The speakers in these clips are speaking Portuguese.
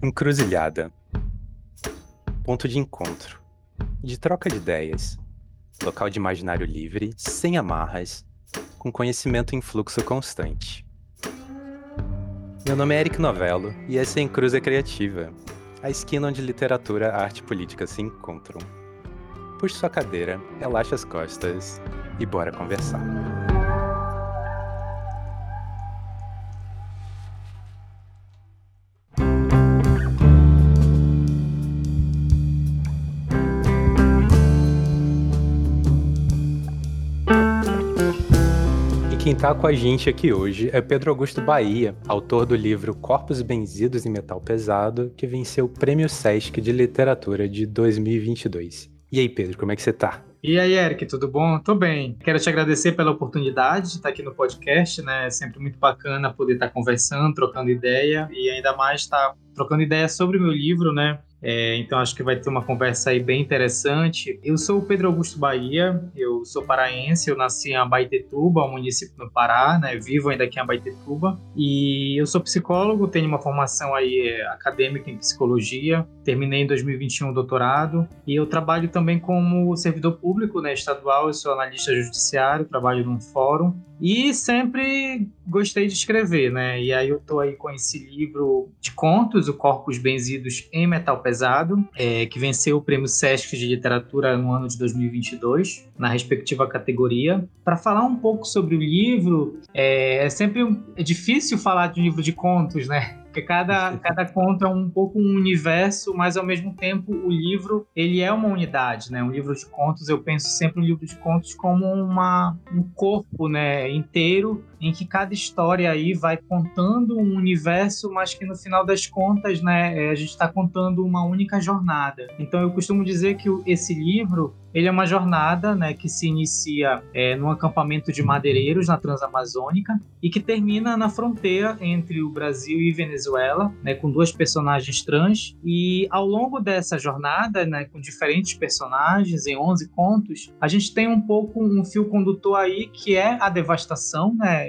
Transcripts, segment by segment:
Encruzilhada. Ponto de encontro. De troca de ideias. Local de imaginário livre, sem amarras, com conhecimento em fluxo constante. Meu nome é Eric Novello e essa é Encruza Criativa, a esquina onde literatura, arte e política se encontram. Puxe sua cadeira, relaxe as costas e bora conversar. Está com a gente aqui hoje é Pedro Augusto Bahia, autor do livro Corpos Benzidos em Metal Pesado, que venceu o Prêmio Sesc de Literatura de 2022. E aí, Pedro, como é que você tá? E aí, Eric, tudo bom? Tô bem. Quero te agradecer pela oportunidade de estar aqui no podcast, né? É sempre muito bacana poder estar conversando, trocando ideia e ainda mais estar trocando ideia sobre o meu livro, né? É, então acho que vai ter uma conversa aí bem interessante. Eu sou o Pedro Augusto Bahia, eu sou paraense, eu nasci em Abaetetuba, um município no Pará, né? Vivo ainda aqui em Abaetetuba. E eu sou psicólogo, tenho uma formação aí é, acadêmica em psicologia, terminei em 2021 o doutorado e eu trabalho também como servidor público, né, estadual, eu sou analista judiciário, trabalho num fórum e sempre gostei de escrever, né? E aí eu tô aí com esse livro de contos, o Corpos Benzidos em Metal Pesado, é, que venceu o Prêmio Sesc de Literatura no ano de 2022, na respectiva categoria. Para falar um pouco sobre o livro, é, é sempre é difícil falar de um livro de contos, né? Porque cada, cada conto é um pouco um universo, mas ao mesmo tempo o livro ele é uma unidade, né? Um livro de contos, eu penso sempre um livro de contos como uma, um corpo, né, inteiro em que cada história aí vai contando um universo, mas que no final das contas, né, é, a gente está contando uma única jornada. Então eu costumo dizer que esse livro ele é uma jornada né, que se inicia é, num acampamento de madeireiros na Transamazônica e que termina na fronteira entre o Brasil e Venezuela, né, com duas personagens trans. E ao longo dessa jornada, né, com diferentes personagens, em 11 contos, a gente tem um pouco um fio condutor aí que é a devastação, né,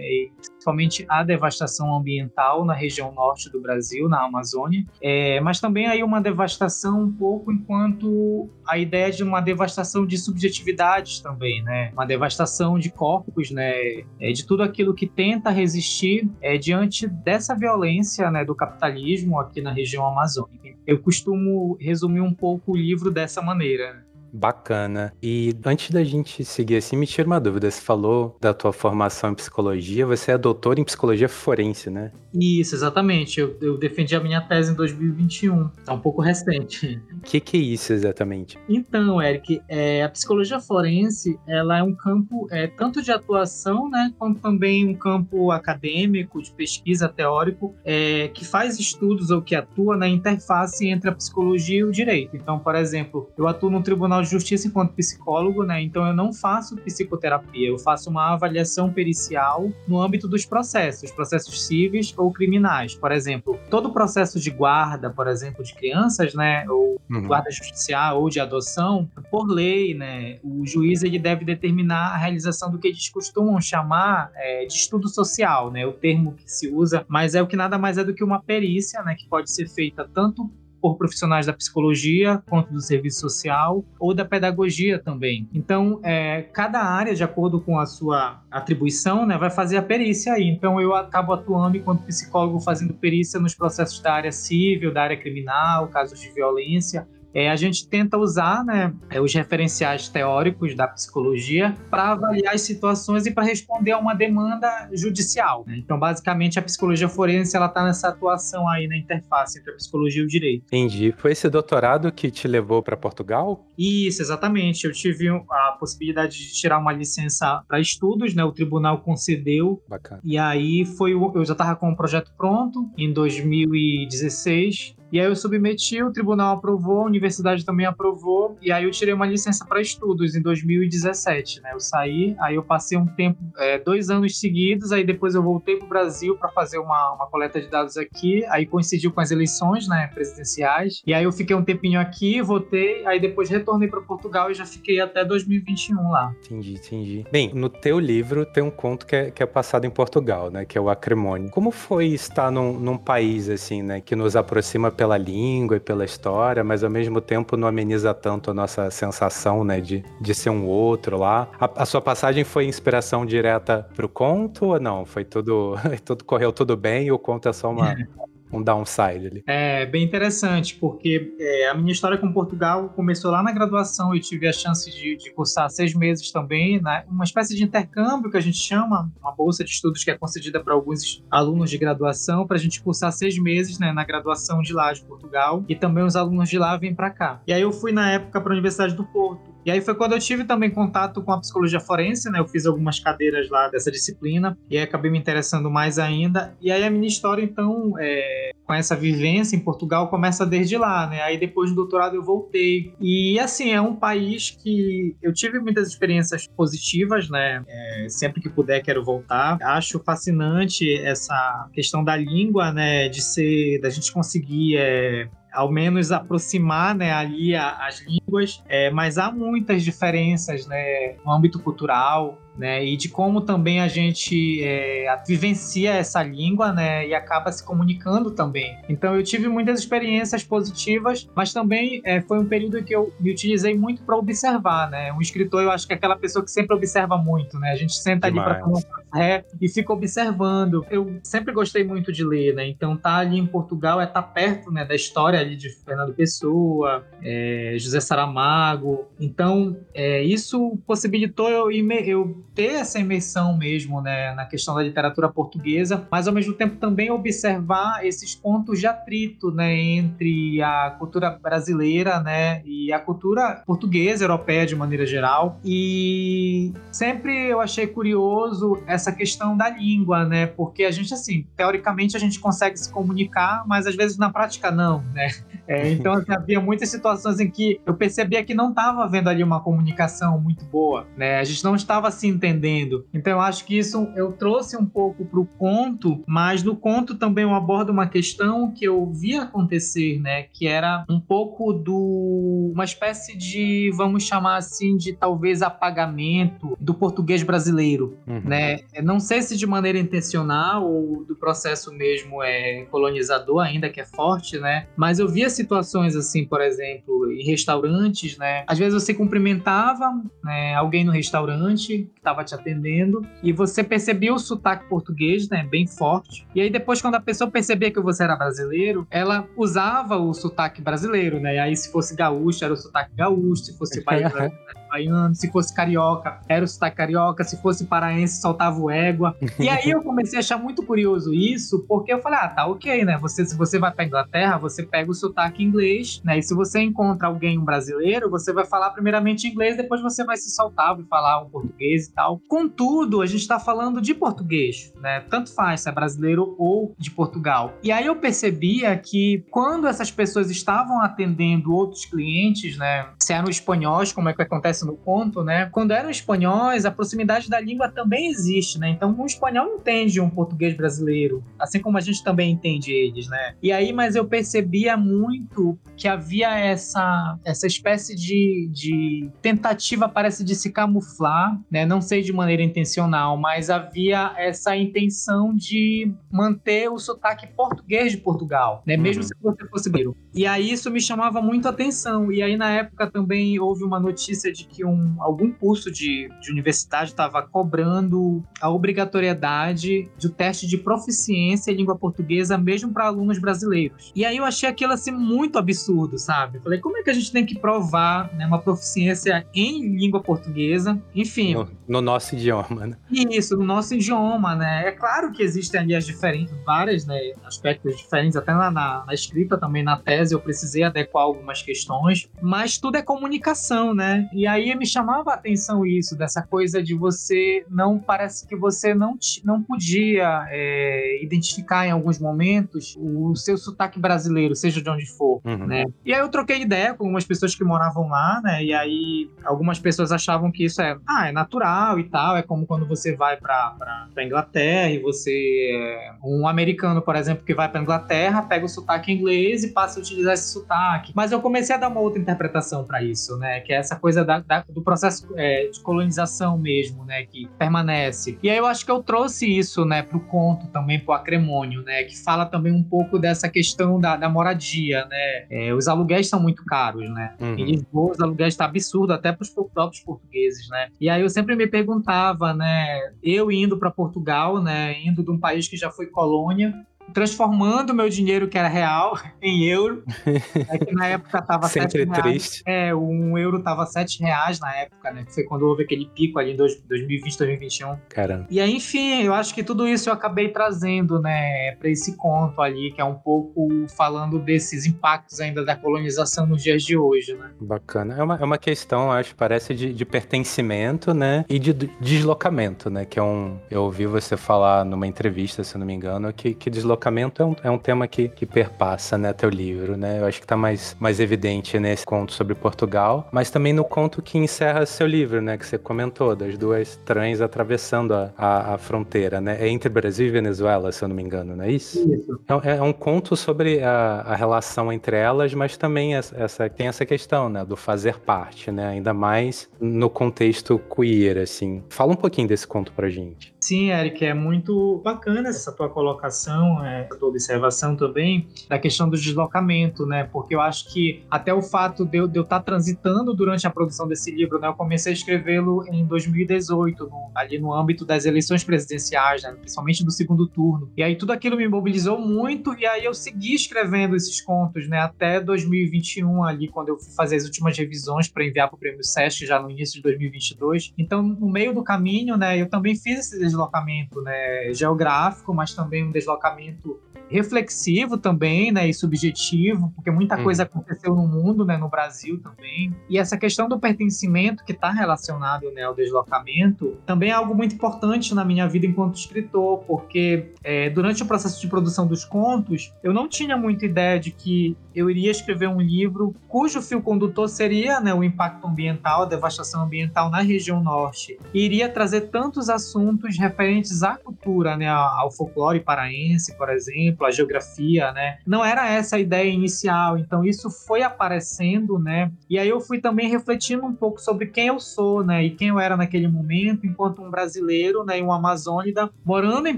principalmente a devastação ambiental na região norte do Brasil, na Amazônia, é, mas também aí uma devastação um pouco enquanto a ideia de uma devastação de subjetividades também, né? Uma devastação de corpos, né? É, de tudo aquilo que tenta resistir é, diante dessa violência, né? Do capitalismo aqui na região amazônica. Eu costumo resumir um pouco o livro dessa maneira. Bacana. E antes da gente seguir assim, me tira uma dúvida. Você falou da tua formação em psicologia, você é doutor em psicologia forense, né? Isso, exatamente. Eu, eu defendi a minha tese em 2021. Tá um pouco recente. O que, que é isso exatamente? Então, Eric, é, a psicologia forense, ela é um campo é, tanto de atuação, né, quanto também um campo acadêmico, de pesquisa teórico, é, que faz estudos ou que atua na interface entre a psicologia e o direito. Então, por exemplo, eu atuo no Tribunal De Justiça enquanto psicólogo, né? Então eu não faço psicoterapia, eu faço uma avaliação pericial no âmbito dos processos, processos cíveis ou criminais. Por exemplo, todo processo de guarda, por exemplo, de crianças, né, ou uhum. guarda judicial ou de adoção, por lei, né, o juiz ele deve determinar a realização do que eles costumam chamar é, de estudo social, né? O termo que se usa, mas é o que nada mais é do que uma perícia, né, que pode ser feita tanto por profissionais da psicologia, quanto do serviço social ou da pedagogia também. Então, é, cada área, de acordo com a sua atribuição, né, vai fazer a perícia aí. Então, eu acabo atuando enquanto psicólogo fazendo perícia nos processos da área civil, da área criminal, casos de violência, é, a gente tenta usar né, é, os referenciais teóricos da psicologia para avaliar as situações e para responder a uma demanda judicial. Né? Então, basicamente, a psicologia forense ela está nessa atuação aí na interface entre a psicologia e o direito. Entendi. Foi esse doutorado que te levou para Portugal? Isso, exatamente. Eu tive a possibilidade de tirar uma licença para estudos, né? O tribunal concedeu. Bacana. E aí foi eu já estava com o projeto pronto em 2016 e aí eu submeti, o tribunal aprovou, a universidade também aprovou, e aí eu tirei uma licença para estudos em 2017, né? Eu saí, aí eu passei um tempo, é, dois anos seguidos, aí depois eu voltei para o Brasil para fazer uma, uma coleta de dados aqui, aí coincidiu com as eleições, né, presidenciais, e aí eu fiquei um tempinho aqui, voltei, aí depois retornei para Portugal e já fiquei até 2021 lá. Entendi, entendi. Bem, no teu livro tem um conto que é, que é passado em Portugal, né, que é o Acremônio. Como foi estar num, num país, assim, né, que nos aproxima pela língua e pela história, mas ao mesmo tempo não ameniza tanto a nossa sensação, né, de, de ser um outro lá. A, a sua passagem foi inspiração direta pro conto ou não? Foi tudo, tudo correu tudo bem e o conto é só uma, um downside ali. É bem interessante, porque é, a minha história com Portugal começou lá na graduação. Eu tive a chance de, de cursar seis meses também, né? uma espécie de intercâmbio que a gente chama, uma bolsa de estudos que é concedida para alguns alunos de graduação, para a gente cursar seis meses né, na graduação de lá de Portugal. E também os alunos de lá vêm para cá. E aí eu fui na época para a Universidade do Porto. E aí foi quando eu tive também contato com a psicologia forense, né? Eu fiz algumas cadeiras lá dessa disciplina e aí acabei me interessando mais ainda. E aí a minha história, então, é, com essa vivência em Portugal, começa desde lá, né? Aí depois do doutorado eu voltei. E assim, é um país que eu tive muitas experiências positivas, né? É, sempre que puder quero voltar. Acho fascinante essa questão da língua, né? De ser, da gente conseguir é, ao menos aproximar né, ali as línguas, é, mas há muitas diferenças né, no âmbito cultural, né? E de como também a gente é, vivencia essa língua, né? E acaba se comunicando também. Então eu tive muitas experiências positivas, mas também é, foi um período que eu me utilizei muito para observar, né? Um escritor, eu acho que é aquela pessoa que sempre observa muito, né? A gente senta Demais. ali para café e fica observando. Eu sempre gostei muito de ler, né? Então tá ali em Portugal é tá perto, né? Da história ali de Fernando Pessoa, é, José Saramago. Então é, isso possibilitou eu, eu ter essa imersão mesmo né, na questão da literatura portuguesa, mas ao mesmo tempo também observar esses pontos de atrito né, entre a cultura brasileira né, e a cultura portuguesa, europeia de maneira geral. E sempre eu achei curioso essa questão da língua, né? Porque a gente, assim, teoricamente a gente consegue se comunicar, mas às vezes na prática não, né? É, então assim, havia muitas situações em que eu percebia que não estava havendo ali uma comunicação muito boa, né? A gente não estava se entendendo. Então eu acho que isso eu trouxe um pouco para o conto, mas no conto também eu abordo uma questão que eu vi acontecer, né? Que era um pouco do uma espécie de vamos chamar assim de talvez apagamento do português brasileiro, uhum. né? Não sei se de maneira intencional ou do processo mesmo é colonizador ainda que é forte, né? Mas eu via situações assim, por exemplo, em restaurantes, né? Às vezes você cumprimentava né, alguém no restaurante que estava te atendendo e você percebia o sotaque português, né, bem forte. E aí depois quando a pessoa percebia que você era brasileiro, ela usava o sotaque brasileiro, né? E aí se fosse gaúcho era o sotaque gaúcho, se fosse baiano baiano, se fosse carioca, era o sotaque carioca, se fosse paraense, soltava o égua. E aí eu comecei a achar muito curioso isso, porque eu falei, ah, tá ok, né? Você, se você vai pra Inglaterra, você pega o sotaque inglês, né? E se você encontra alguém, um brasileiro, você vai falar primeiramente inglês, depois você vai se soltar, e falar um português e tal. Contudo, a gente tá falando de português, né? Tanto faz se é brasileiro ou de Portugal. E aí eu percebia que quando essas pessoas estavam atendendo outros clientes, né? Se eram espanhóis, como é que acontece no conto, né? Quando eram espanhóis, a proximidade da língua também existe, né? Então, um espanhol entende um português brasileiro, assim como a gente também entende eles, né? E aí, mas eu percebia muito que havia essa, essa espécie de, de tentativa, parece, de se camuflar, né? Não sei de maneira intencional, mas havia essa intenção de manter o sotaque português de Portugal, né? Mesmo uhum. se você fosse brasileiro. E aí isso me chamava muito a atenção. E aí, na época, também houve uma notícia de que um, algum curso de, de universidade estava cobrando a obrigatoriedade do teste de proficiência em língua portuguesa, mesmo para alunos brasileiros. E aí eu achei aquilo assim muito absurdo, sabe? Falei, como é que a gente tem que provar né, uma proficiência em língua portuguesa? Enfim. No, no nosso idioma, né? Isso, no nosso idioma, né? É claro que existem ali as diferentes, várias né, aspectos diferentes, até na, na, na escrita também, na tese, eu precisei adequar algumas questões, mas tudo é comunicação, né? E aí me chamava a atenção isso, dessa coisa de você não parece que você não, não podia é, identificar em alguns momentos o seu sotaque brasileiro, seja de onde for, uhum. né? E aí eu troquei ideia com algumas pessoas que moravam lá, né? E aí algumas pessoas achavam que isso é, ah, é natural e tal, é como quando você vai para Inglaterra e você é um americano, por exemplo, que vai para Inglaterra, pega o sotaque inglês e passa a utilizar esse sotaque. Mas eu comecei a dar uma outra interpretação para isso, né? Que é essa coisa da, da, do processo é, de colonização mesmo, né? Que permanece. E aí eu acho que eu trouxe isso, né, pro conto também, pro Acremônio, né? Que fala também um pouco dessa questão da, da moradia, né? É, os aluguéis são muito caros, né? Uhum. Em Lisboa, os aluguéis tá absurdo até para os próprios portugueses, né? E aí eu sempre me perguntava, né? Eu indo para Portugal, né? Indo de um país que já foi colônia, transformando meu dinheiro que era real em euro. É que na época tava Sempre reais. triste. É, um euro tava sete reais na época, né? Foi quando houve aquele pico ali em 2020, 2021. Caramba. E aí, enfim, eu acho que tudo isso eu acabei trazendo, né, para esse conto ali, que é um pouco falando desses impactos ainda da colonização nos dias de hoje, né? Bacana. É uma, é uma questão, acho, parece de, de pertencimento, né? E de deslocamento, né? Que é um. Eu ouvi você falar numa entrevista, se não me engano, que, que deslocamento deslocamento é um, é um tema que, que perpassa, né, teu livro, né? Eu acho que tá mais, mais evidente nesse conto sobre Portugal, mas também no conto que encerra seu livro, né, que você comentou, das duas trens atravessando a, a, a fronteira, né? É entre Brasil e Venezuela, se eu não me engano, não é isso? Isso. É, é um conto sobre a, a, relação entre elas, mas também essa, essa, tem essa questão, né, do fazer parte, né? Ainda mais no contexto queer, assim. Fala um pouquinho desse conto pra gente. Sim, Eric, é muito bacana essa tua colocação, é, tua observação também, da questão do deslocamento, né? Porque eu acho que até o fato de eu, estar transitando durante a produção desse livro, né? Eu comecei a escrevê-lo em 2018, no, ali no âmbito das eleições presidenciais, né? principalmente do segundo turno. E aí tudo aquilo me mobilizou muito, e aí eu segui escrevendo esses contos, né? Até 2021, ali, quando eu fui fazer as últimas revisões para enviar para o Prêmio Sesc, já no início de 2022. Então, no meio do caminho, né? Eu também fiz esse deslocamento né, geográfico, mas também um deslocamento reflexivo também, né, e subjetivo, porque muita hum. coisa aconteceu no mundo, né, no Brasil também. E essa questão do pertencimento que está relacionado, né, ao deslocamento, também é algo muito importante na minha vida enquanto escritor, porque é, durante o processo de produção dos contos, eu não tinha muita ideia de que eu iria escrever um livro cujo fio condutor seria, né, o impacto ambiental, a devastação ambiental na região norte, e iria trazer tantos assuntos referentes à cultura, né, ao folclore paraense, por exemplo exemplo, a geografia, né? Não era essa a ideia inicial, então isso foi aparecendo, né? E aí eu fui também refletindo um pouco sobre quem eu sou, né? E quem eu era naquele momento, enquanto um brasileiro, né? E um amazônida, morando em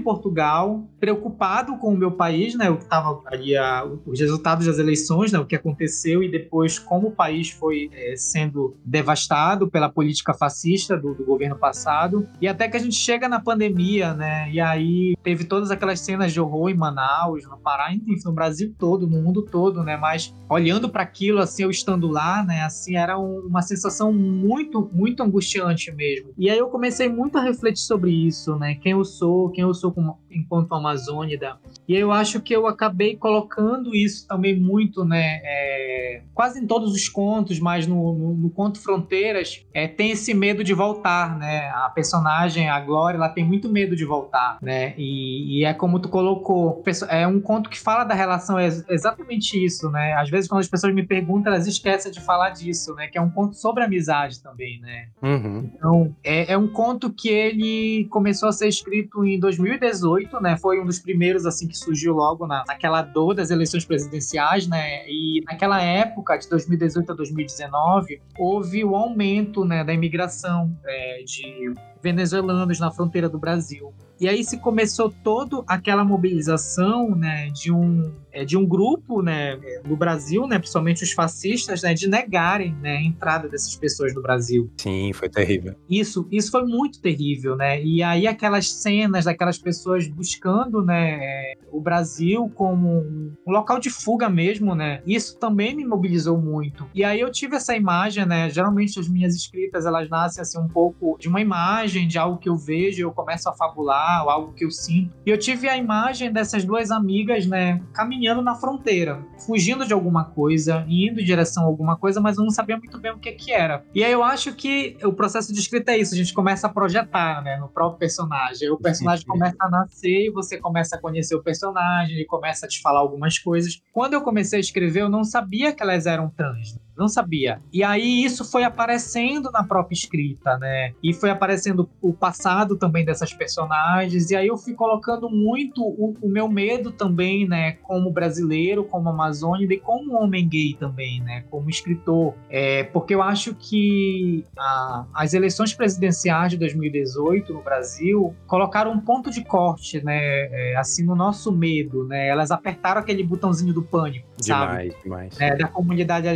Portugal, preocupado com o meu país, né? O que estava ali, a, os resultados das eleições, né? O que aconteceu e depois como o país foi é, sendo devastado pela política fascista do, do governo passado. E até que a gente chega na pandemia, né? E aí teve todas aquelas cenas de horror em Manaus, Manaus, no Pará, enfim, no Brasil todo, no mundo todo, né? Mas olhando para aquilo, assim, eu estando lá, né? Assim, era um, uma sensação muito, muito angustiante mesmo. E aí eu comecei muito a refletir sobre isso, né? Quem eu sou, quem eu sou como, enquanto amazônida. E eu acho que eu acabei colocando isso também muito, né? É, quase em todos os contos, mas no, no, no conto Fronteiras, é, tem esse medo de voltar, né? A personagem, a Glória, ela tem muito medo de voltar, né? E, e é como tu colocou, é, um conto que fala da relação, é exatamente isso, né? Às vezes, quando as pessoas me perguntam, elas esquecem de falar disso, né? Que é um conto sobre amizade também, né? Uhum. Então, é, é, um conto que ele começou a ser escrito em 2018, né? Foi um dos primeiros, assim, que surgiu logo na, naquela dor das eleições presidenciais, né? E naquela época, de 2018 a 2019, houve o aumento, né, da imigração é, de venezuelanos na fronteira do Brasil. E aí se começou toda aquela mobilização, né, de um é, de um grupo, né, no Brasil, né, principalmente os fascistas, né, de negarem, né, a entrada dessas pessoas no Brasil. Sim, foi terrível. Isso, isso foi muito terrível, né? E aí aquelas cenas daquelas pessoas buscando, né, o Brasil como um local de fuga mesmo, né? Isso também me mobilizou muito. E aí eu tive essa imagem, né? Geralmente as minhas escritas elas nascem assim um pouco de uma imagem de algo que eu vejo, eu começo a fabular, ou algo que eu sinto. E eu tive a imagem dessas duas amigas, né, caminhando na fronteira, fugindo de alguma coisa, indo em direção a alguma coisa, mas eu não sabia muito bem o que que era. E aí eu acho que o processo de escrita é isso, a gente começa a projetar, né, no próprio personagem. O personagem começa a nascer e você começa a conhecer o personagem, ele começa a te falar algumas coisas. Quando eu comecei a escrever, eu não sabia que elas eram trans. Não sabia. E aí isso foi aparecendo na própria escrita, né? E foi aparecendo o passado também dessas personagens. E aí eu fui colocando muito o, o meu medo também, né? Como brasileiro, como amazônida e como homem gay também, né? Como escritor. É, porque eu acho que a, as eleições presidenciais de 2018 no Brasil colocaram um ponto de corte, né? É, assim, no nosso medo, né? Elas apertaram aquele botãozinho do pânico, demais, sabe? Demais, é, da comunidade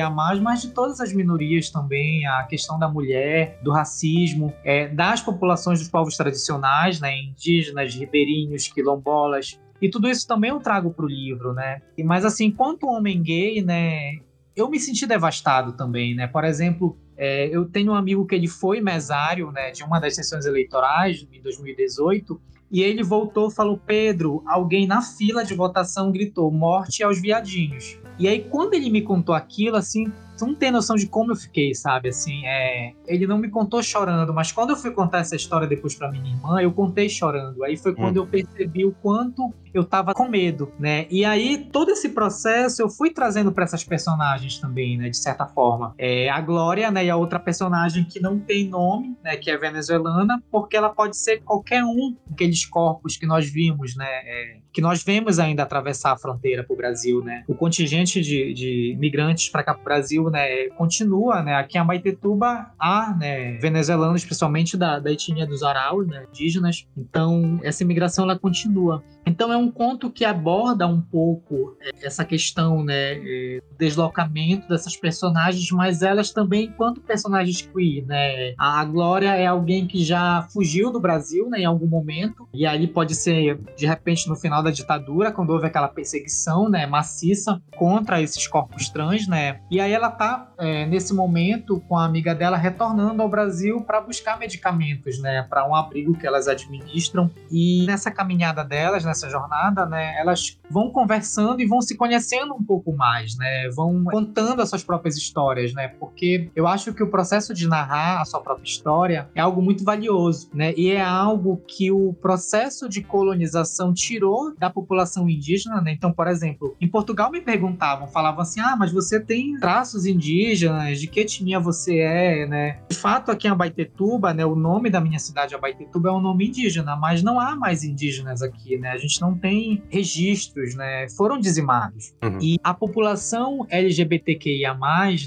LGBTQIA+, mas de todas as minorias também, a questão da mulher, do racismo, é, das populações dos povos tradicionais, né? Indígenas, ribeirinhos, quilombolas, e tudo isso também eu trago para o livro, né? Mas assim, quanto homem gay, né? Eu me senti devastado também, né? Por exemplo, é, eu tenho um amigo que ele foi mesário, né? De uma das sessões eleitorais em 2018 e ele voltou falou: Pedro, alguém na fila de votação gritou morte aos viadinhos. E aí, quando ele me contou aquilo, assim, Tu não tem noção de como eu fiquei, sabe? Assim, é... ele não me contou chorando, mas quando eu fui contar essa história depois para minha irmã, eu contei chorando. Aí foi quando hum. eu percebi o quanto eu tava com medo, né? E aí todo esse processo eu fui trazendo para essas personagens também, né? De certa forma, é a Glória, né? E a outra personagem que não tem nome, né? Que é venezuelana, porque ela pode ser qualquer um daqueles corpos que nós vimos, né? É... que nós vemos ainda atravessar a fronteira para o Brasil, né? O contingente de, de migrantes para cá para o Brasil né, continua, né, aqui em Abaitetuba há, né, venezuelanos, principalmente da, da etnia dos Araus, né, indígenas. Então, essa imigração ela continua. Então, é um conto que aborda um pouco é, essa questão, né, é, deslocamento dessas personagens, mas elas também enquanto personagens queer, né. A Glória é alguém que já fugiu do Brasil, né, em algum momento, e aí pode ser de repente no final da ditadura, quando houve aquela perseguição, né, maciça contra esses corpos trans, né. E aí ela está é, nesse momento com a amiga dela retornando ao Brasil para buscar medicamentos, né, para um abrigo que elas administram. E nessa caminhada delas, nessa jornada, né, elas vão conversando e vão se conhecendo um pouco mais, né, vão contando as suas próprias histórias, né, porque eu acho que o processo de narrar a sua própria história é algo muito valioso, né, e é algo que o processo de colonização tirou da população indígena, né. Então, por exemplo, em Portugal me perguntavam, falavam assim, ah, mas você tem traços indígenas, de que etnia você é, né? De fato, aqui em Abaitetuba, né, o nome da minha cidade, Abaitetuba, é um nome indígena, mas não há mais indígenas aqui, né? A gente não tem registros, né? Foram dizimados. Uhum. E a população LGBTQIA+,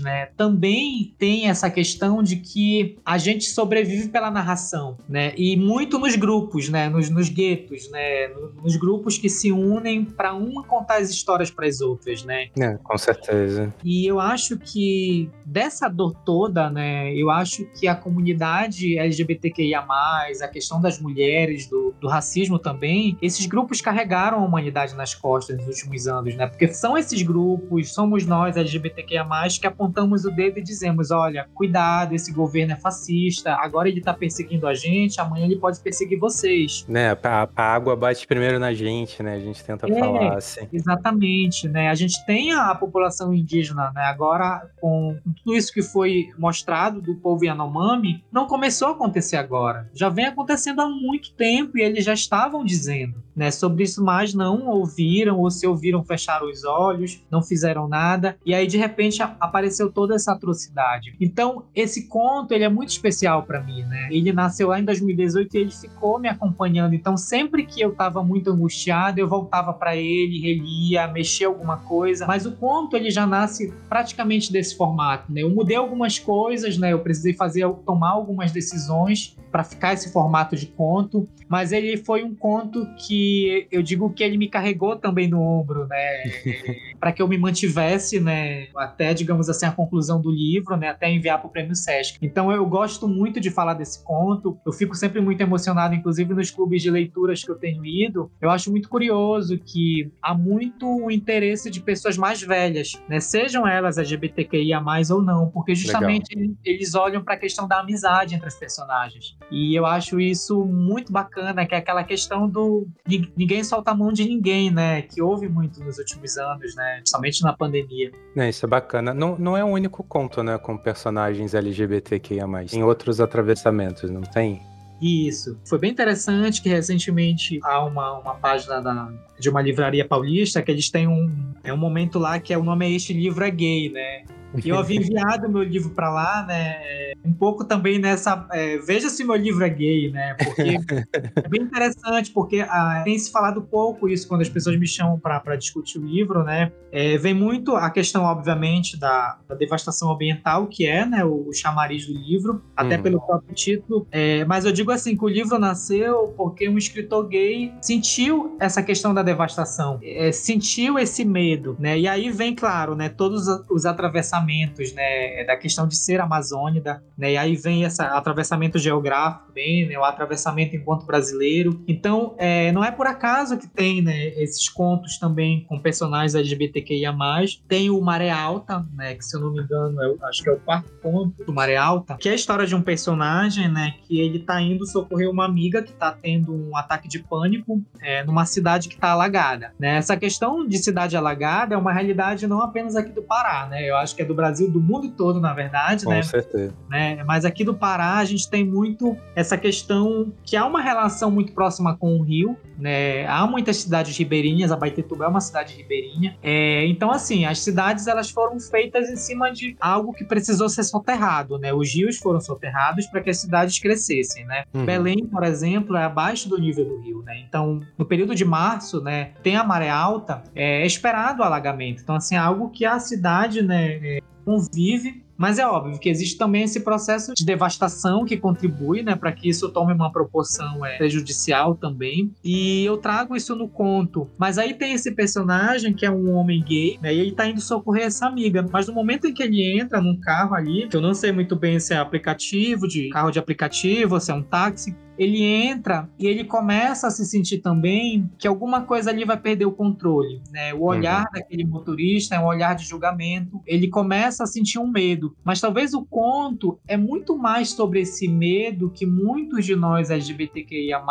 né, também tem essa questão de que a gente sobrevive pela narração, né? E muito nos grupos, né? Nos, nos guetos, né? Nos grupos que se unem para uma contar as histórias para as outras, né? É, com certeza. E eu acho que dessa dor toda, né, eu acho que a comunidade LGBTQIA, a questão das mulheres, do, do racismo também, esses grupos carregaram a humanidade nas costas nos últimos anos, né? Porque são esses grupos, somos nós LGBTQIA, que apontamos o dedo e dizemos: olha, cuidado, esse governo é fascista, agora ele tá perseguindo a gente, amanhã ele pode perseguir vocês. Né, a, a água bate primeiro na gente, né? A gente tenta é, falar assim. Exatamente, né? A gente tem a população indígena, né? Agora, com tudo isso que foi mostrado do povo Yanomami, não começou a acontecer agora. Já vem acontecendo há muito tempo e eles já estavam dizendo né, sobre isso, mas não ouviram, ou se ouviram, fecharam os olhos, não fizeram nada. E aí, de repente, apareceu toda essa atrocidade. Então, esse conto, ele é muito especial para mim, né? Ele nasceu lá em 2018 e ele ficou me acompanhando. Então, sempre que eu estava muito angustiado, eu voltava para ele, relia, mexia alguma coisa. Mas o conto, ele já nasce praticamente desse formato, né? Eu mudei algumas coisas, né? Eu precisei fazer, tomar algumas decisões para ficar esse formato de conto, mas ele foi um conto que eu digo que ele me carregou também no ombro, né, para que eu me mantivesse, né, até digamos assim a conclusão do livro, né, até enviar para o Prêmio Sesc. Então eu gosto muito de falar desse conto, eu fico sempre muito emocionado, inclusive nos clubes de leituras que eu tenho ido. Eu acho muito curioso que há muito interesse de pessoas mais velhas, né, sejam elas LGBTQIA+ ou não, porque justamente Legal. eles olham para a questão da amizade entre as personagens. E eu acho isso muito bacana, que é aquela questão do ninguém solta a mão de ninguém, né? Que houve muito nos últimos anos, né? Principalmente na pandemia. É, isso é bacana. Não, não é o um único conto, né? Com personagens LGBTQIA. Tem outros atravessamentos, não tem? Isso. Foi bem interessante que recentemente há uma, uma página da, de uma livraria paulista que eles têm um, é um momento lá que é, o nome é Este Livro é Gay, né? E eu havia enviado meu livro para lá, né? Um pouco também nessa. É, veja se meu livro é gay, né? Porque é bem interessante, porque ah, tem se falado pouco isso quando as pessoas me chamam para discutir o livro, né? É, vem muito a questão, obviamente, da, da, devastação ambiental, que é né, o chamariz do livro, até uhum. pelo próprio título. É, mas eu digo assim: que o livro nasceu porque um escritor gay sentiu essa questão da devastação, é, sentiu esse medo, né? E aí vem, claro, né, todos os atravessamentos, né, da questão de ser amazônida, né? E aí vem esse atravessamento geográfico, bem, né, o atravessamento enquanto brasileiro. Então, é, não é por acaso que tem, né, esses contos também com personagens LGBTQIA+. Tem o Maré Alta, né, que se eu não me engano, é, acho que é o quarto conto do Maré Alta, que é a história de um personagem, né, que ele tá indo socorrer uma amiga que tá tendo um ataque de pânico é, numa cidade que tá alagada, né? Essa questão de cidade alagada é uma realidade não apenas aqui do Pará, né? Eu acho que é do Brasil, do mundo todo, na verdade, Com né? Com certeza. Né? Mas aqui do Pará a gente tem muito essa questão que há uma relação muito próxima com o Rio, né? Há muitas cidades ribeirinhas, a Baitetuba é uma cidade ribeirinha. É, então, assim, as cidades elas foram feitas em cima de algo que precisou ser soterrado, né? Os rios foram soterrados para que as cidades crescessem, né? Uhum. Belém, por exemplo, é abaixo do nível do rio, né? Então, no período de março, né, tem a maré alta, é esperado o alagamento. Então, assim, é algo que a cidade, né, é, convive mas é óbvio que existe também esse processo de devastação que contribui, né, para que isso tome uma proporção é, prejudicial também. E eu trago isso no conto. Mas aí tem esse personagem que é um homem gay, né, e ele tá indo socorrer essa amiga. Mas no momento em que ele entra num carro ali, que eu não sei muito bem se é aplicativo, de carro de aplicativo, se é um táxi, ele entra e ele começa a se sentir também que alguma coisa ali vai perder o controle, né? O olhar uhum. daquele motorista é um olhar de julgamento. Ele começa a sentir um medo, mas talvez o conto é muito mais sobre esse medo que muitos de nós LGBTQIA+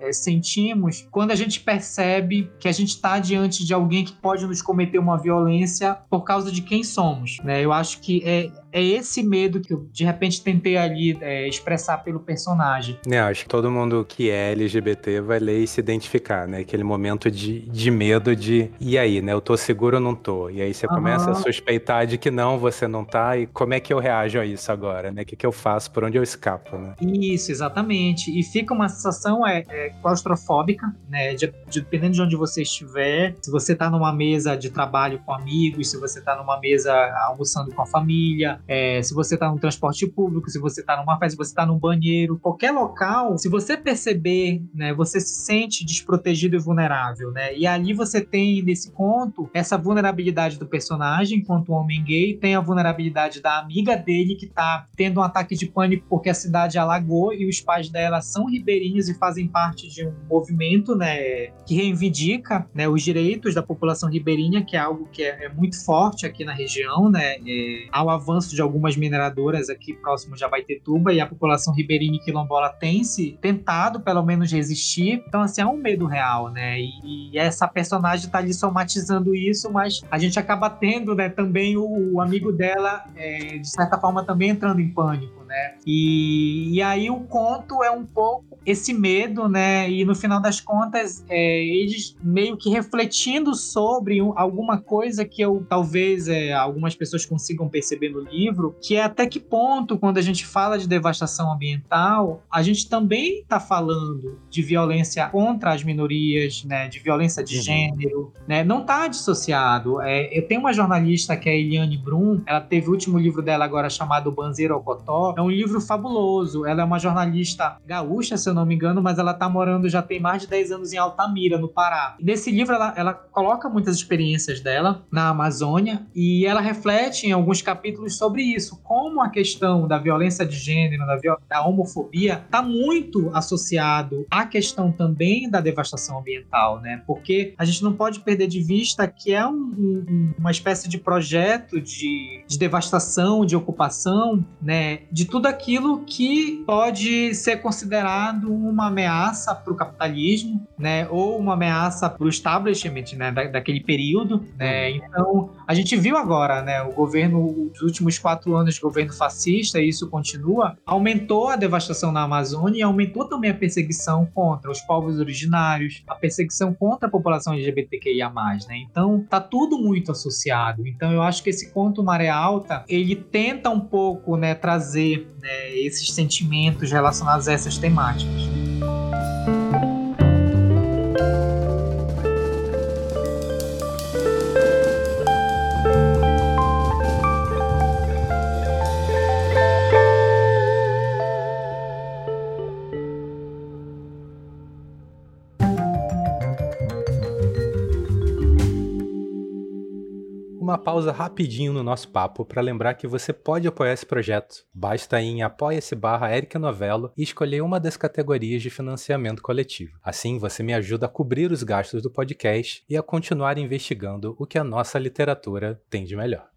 é, sentimos quando a gente percebe que a gente está diante de alguém que pode nos cometer uma violência por causa de quem somos, né? Eu acho que é é esse medo que eu de repente tentei ali é, expressar pelo personagem. É, acho que todo mundo que é LGBT vai ler e se identificar, né? Aquele momento de, de medo de e aí, né? Eu tô seguro ou não tô? E aí você uhum. começa a suspeitar de que não, você não tá, e como é que eu reajo a isso agora, né? O que, que eu faço? Por onde eu escapo, né? Isso, exatamente. E fica uma sensação é, é claustrofóbica, né? De, de, dependendo de onde você estiver, se você tá numa mesa de trabalho com amigos, se você tá numa mesa almoçando com a família, é, se você está no transporte público, se você está numa festa, se você está num banheiro, qualquer local, se você perceber, né, você se sente desprotegido e vulnerável, né? E ali você tem nesse conto essa vulnerabilidade do personagem enquanto homem gay, tem a vulnerabilidade da amiga dele que está tendo um ataque de pânico porque a cidade alagou e os pais dela são ribeirinhos e fazem parte de um movimento, né, que reivindica, né, os direitos da população ribeirinha, que é algo que é, é muito forte aqui na região, né? É, ao avanço de algumas mineradoras aqui próximo de Abaitetuba e a população ribeirinha e quilombola tem se tentado pelo menos resistir. Então, assim, é um medo real, né? E, e essa personagem tá ali somatizando isso, mas a gente acaba tendo, né, também o, o amigo dela, é, de certa forma, também entrando em pânico, né? E, e aí o conto é um pouco esse medo, né? E no final das contas, é, eles meio que refletindo sobre alguma coisa que eu talvez é, algumas pessoas consigam perceber no livro, que é até que ponto, quando a gente fala de devastação ambiental, a gente também está falando de violência contra as minorias, né? De violência de uhum. gênero, né? Não está dissociado. É, eu tenho uma jornalista que é a Eliane Brum, ela teve o último livro dela agora chamado Banzeiro Ocotó. É um livro fabuloso. Ela é uma jornalista gaúcha, se eu não me engano, mas ela tá morando já tem mais de 10 anos em Altamira, no Pará. nesse livro ela, ela coloca muitas experiências dela na Amazônia e ela reflete em alguns capítulos sobre isso, como a questão da violência de gênero, da, da homofobia, está muito associado à questão também da devastação ambiental, né? Porque a gente não pode perder de vista que é um, um, uma espécie de projeto de, de devastação, de ocupação, né? De tudo aquilo que pode ser considerado uma ameaça para o capitalismo, né, ou uma ameaça para o establishment, né, da, daquele período, né. Uhum. Então a gente viu agora, né, o governo, os últimos quatro anos de governo fascista, e isso continua, aumentou a devastação na Amazônia e aumentou também a perseguição contra os povos originários, a perseguição contra a população LGBTQIA+, né. Então tá tudo muito associado. Então eu acho que esse conto Maré Alta ele tenta um pouco, né, trazer né, esses sentimentos relacionados a essas temáticas. Thank you. Uma pausa rapidinho no nosso papo para lembrar que você pode apoiar esse projeto. Basta ir em apoia-se barra Erika Novello e escolher uma das categorias de financiamento coletivo. Assim, você me ajuda a cobrir os gastos do podcast e a continuar investigando o que a nossa literatura tem de melhor.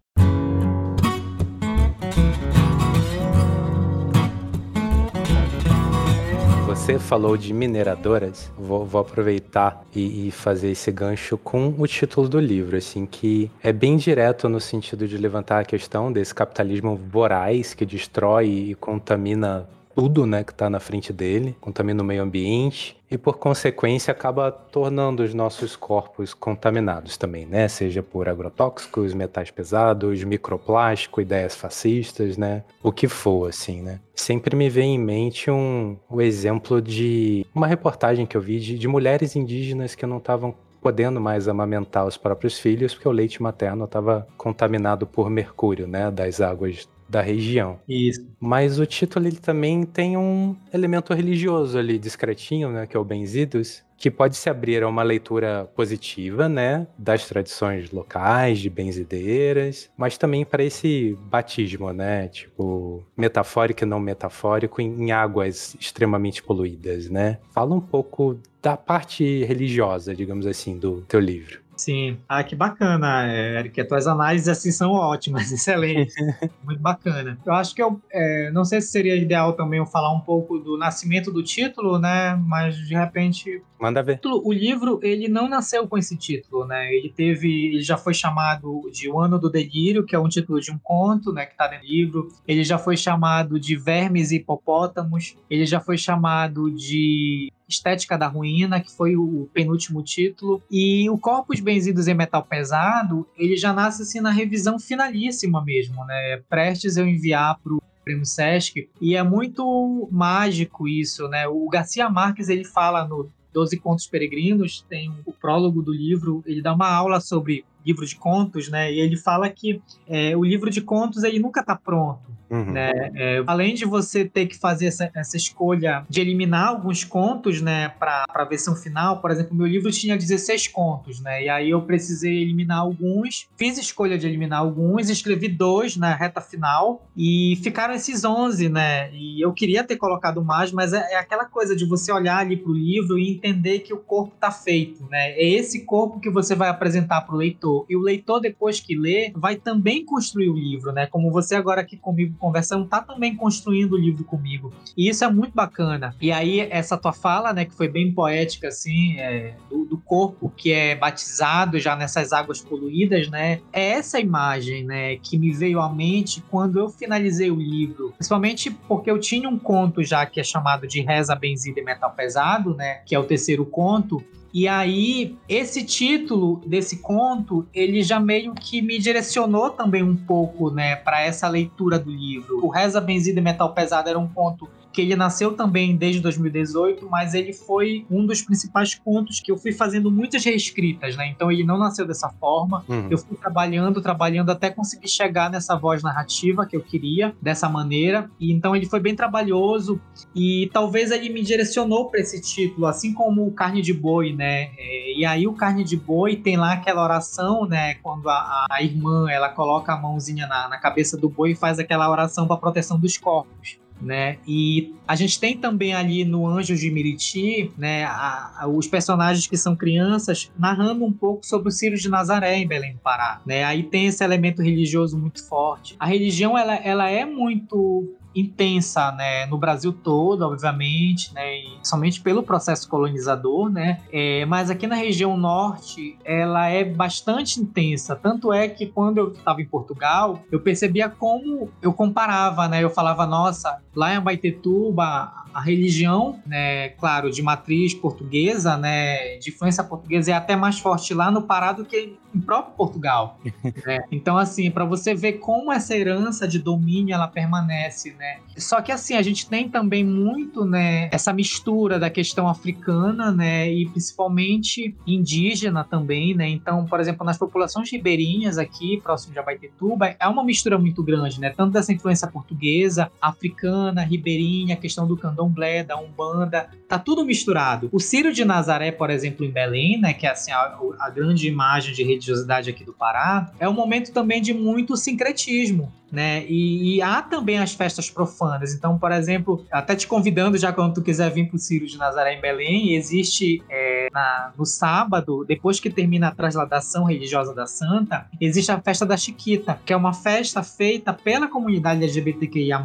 Você falou de mineradoras, vou, vou aproveitar e, e, fazer esse gancho com o título do livro, assim, que é bem direto no sentido de levantar a questão desse capitalismo voraz que destrói e contamina tudo, né, que está na frente dele, contamina o meio ambiente e por consequência acaba tornando os nossos corpos contaminados também, né, seja por agrotóxicos, metais pesados, microplástico, ideias fascistas, né, o que for assim, né. Sempre me vem em mente um o exemplo de uma reportagem que eu vi de, de mulheres indígenas que não estavam podendo mais amamentar os próprios filhos porque o leite materno estava contaminado por mercúrio, né, das águas da região. Isso. Mas o título ele também tem um elemento religioso ali discretinho, né, que é o Benzidos, que pode se abrir a uma leitura positiva, né, das tradições locais de benzideiras, mas também para esse batismo, né, tipo metafórico e não metafórico em, águas extremamente poluídas, né? Fala um pouco da parte religiosa, digamos assim, do teu livro. Sim. Ah, que bacana, Eric. As tuas análises assim são ótimas, excelentes. Muito bacana. Eu acho que eu é, não sei se seria ideal também eu falar um pouco do nascimento do título, né? Mas de repente. Manda ver. O livro, ele não nasceu com esse título, né? Ele teve. Ele já foi chamado de O Ano do Delírio, que é um título de um conto, né? Que tá no livro. Ele já foi chamado de Vermes e Hipopótamos. Ele já foi chamado de Estética da Ruína, que foi o penúltimo título. E o Corpos Benzidos em Metal Pesado, ele já nasce assim na revisão finalíssima mesmo, né? Prestes eu enviar para o Prêmio Sesc. E é muito mágico isso, né? O Garcia Marques, ele fala no Doze Contos Peregrinos, tem o prólogo do livro, ele dá uma aula sobre livro de contos, né? E ele fala que é, o livro de contos ele nunca está pronto. Uhum. Né? É, além de você ter que fazer essa, essa escolha de eliminar alguns contos né, para a versão final, por exemplo, meu livro tinha 16 contos, né? E aí eu precisei eliminar alguns, fiz escolha de eliminar alguns, escrevi dois na reta final e ficaram esses 11, né? E eu queria ter colocado mais, mas é, é aquela coisa de você olhar ali para o livro e entender que o corpo está feito, né? É esse corpo que você vai apresentar para o leitor. E o leitor, depois que lê, vai também construir o livro, né? Como você agora aqui comigo conversando, tá também construindo o livro comigo. E isso é muito bacana. E aí, essa tua fala, né, que foi bem poética, assim, é, do, do, corpo que é batizado já nessas águas poluídas, né? É essa imagem, né, que me veio à mente quando eu finalizei o livro. Principalmente porque eu tinha um conto já que é chamado de Reza Benzida e Metal Pesado, né? Que é o terceiro conto. E aí, esse título desse conto, ele já meio que me direcionou também um pouco, né, para essa leitura do livro. O Reza Benzida e Metal Pesado era um conto que ele nasceu também desde 2018, mas ele foi um dos principais contos que eu fui fazendo muitas reescritas, né? Então ele não nasceu dessa forma. Uhum. Eu fui trabalhando, trabalhando até conseguir chegar nessa voz narrativa que eu queria, dessa maneira. E então ele foi bem trabalhoso e talvez ele me direcionou para esse título, assim como o Carne de Boi, né? É, e aí o Carne de Boi tem lá aquela oração, né? Quando a, a irmã ela coloca a mãozinha na, na cabeça do boi e faz aquela oração para proteção dos corpos né? E a gente tem também ali no Anjos de Miriti, né, a, a, os personagens que são crianças narrando um pouco sobre o Círio de Nazaré em Belém do Pará, né? Aí tem esse elemento religioso muito forte. A religião ela, ela é muito intensa, né, no Brasil todo, obviamente, né, somente pelo processo colonizador, né, é, mas aqui na região norte ela é bastante intensa, tanto é que quando eu estava em Portugal, eu percebia como eu comparava, né, eu falava, nossa, lá em Abaetetuba a religião, né, claro, de matriz portuguesa, né, de influência portuguesa é até mais forte lá no Pará do que em próprio Portugal. né? Então, assim, para você ver como essa herança de domínio ela permanece, né? Só que assim a gente tem também muito, né, essa mistura da questão africana, né, e principalmente indígena também, né? Então, por exemplo, nas populações ribeirinhas aqui próximo de Abaetetuba é uma mistura muito grande, né? Tanto dessa influência portuguesa, africana, ribeirinha, questão do candomblé candomblé, da umbanda, tá tudo misturado. O Círio de Nazaré, por exemplo, em Belém, né, que é assim a, a grande imagem de religiosidade aqui do Pará, é um momento também de muito sincretismo né? E, e, há também as festas profanas. Então, por exemplo, até te convidando já quando tu quiser vir para o Círio de Nazaré em Belém, existe é, na, no sábado, depois que termina a transladação religiosa da Santa, existe a festa da Chiquita, que é uma festa feita pela comunidade LGBTQIA+,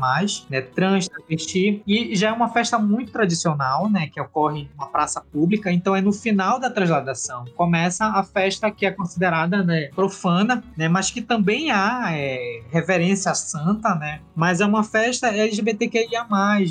né, trans, travesti, e já é uma festa muito tradicional, né, que ocorre em uma praça pública. Então, é no final da transladação começa a festa que é considerada né, profana, né, mas que também há é, reverência santa, né? Mas é uma festa LGBTQIA+,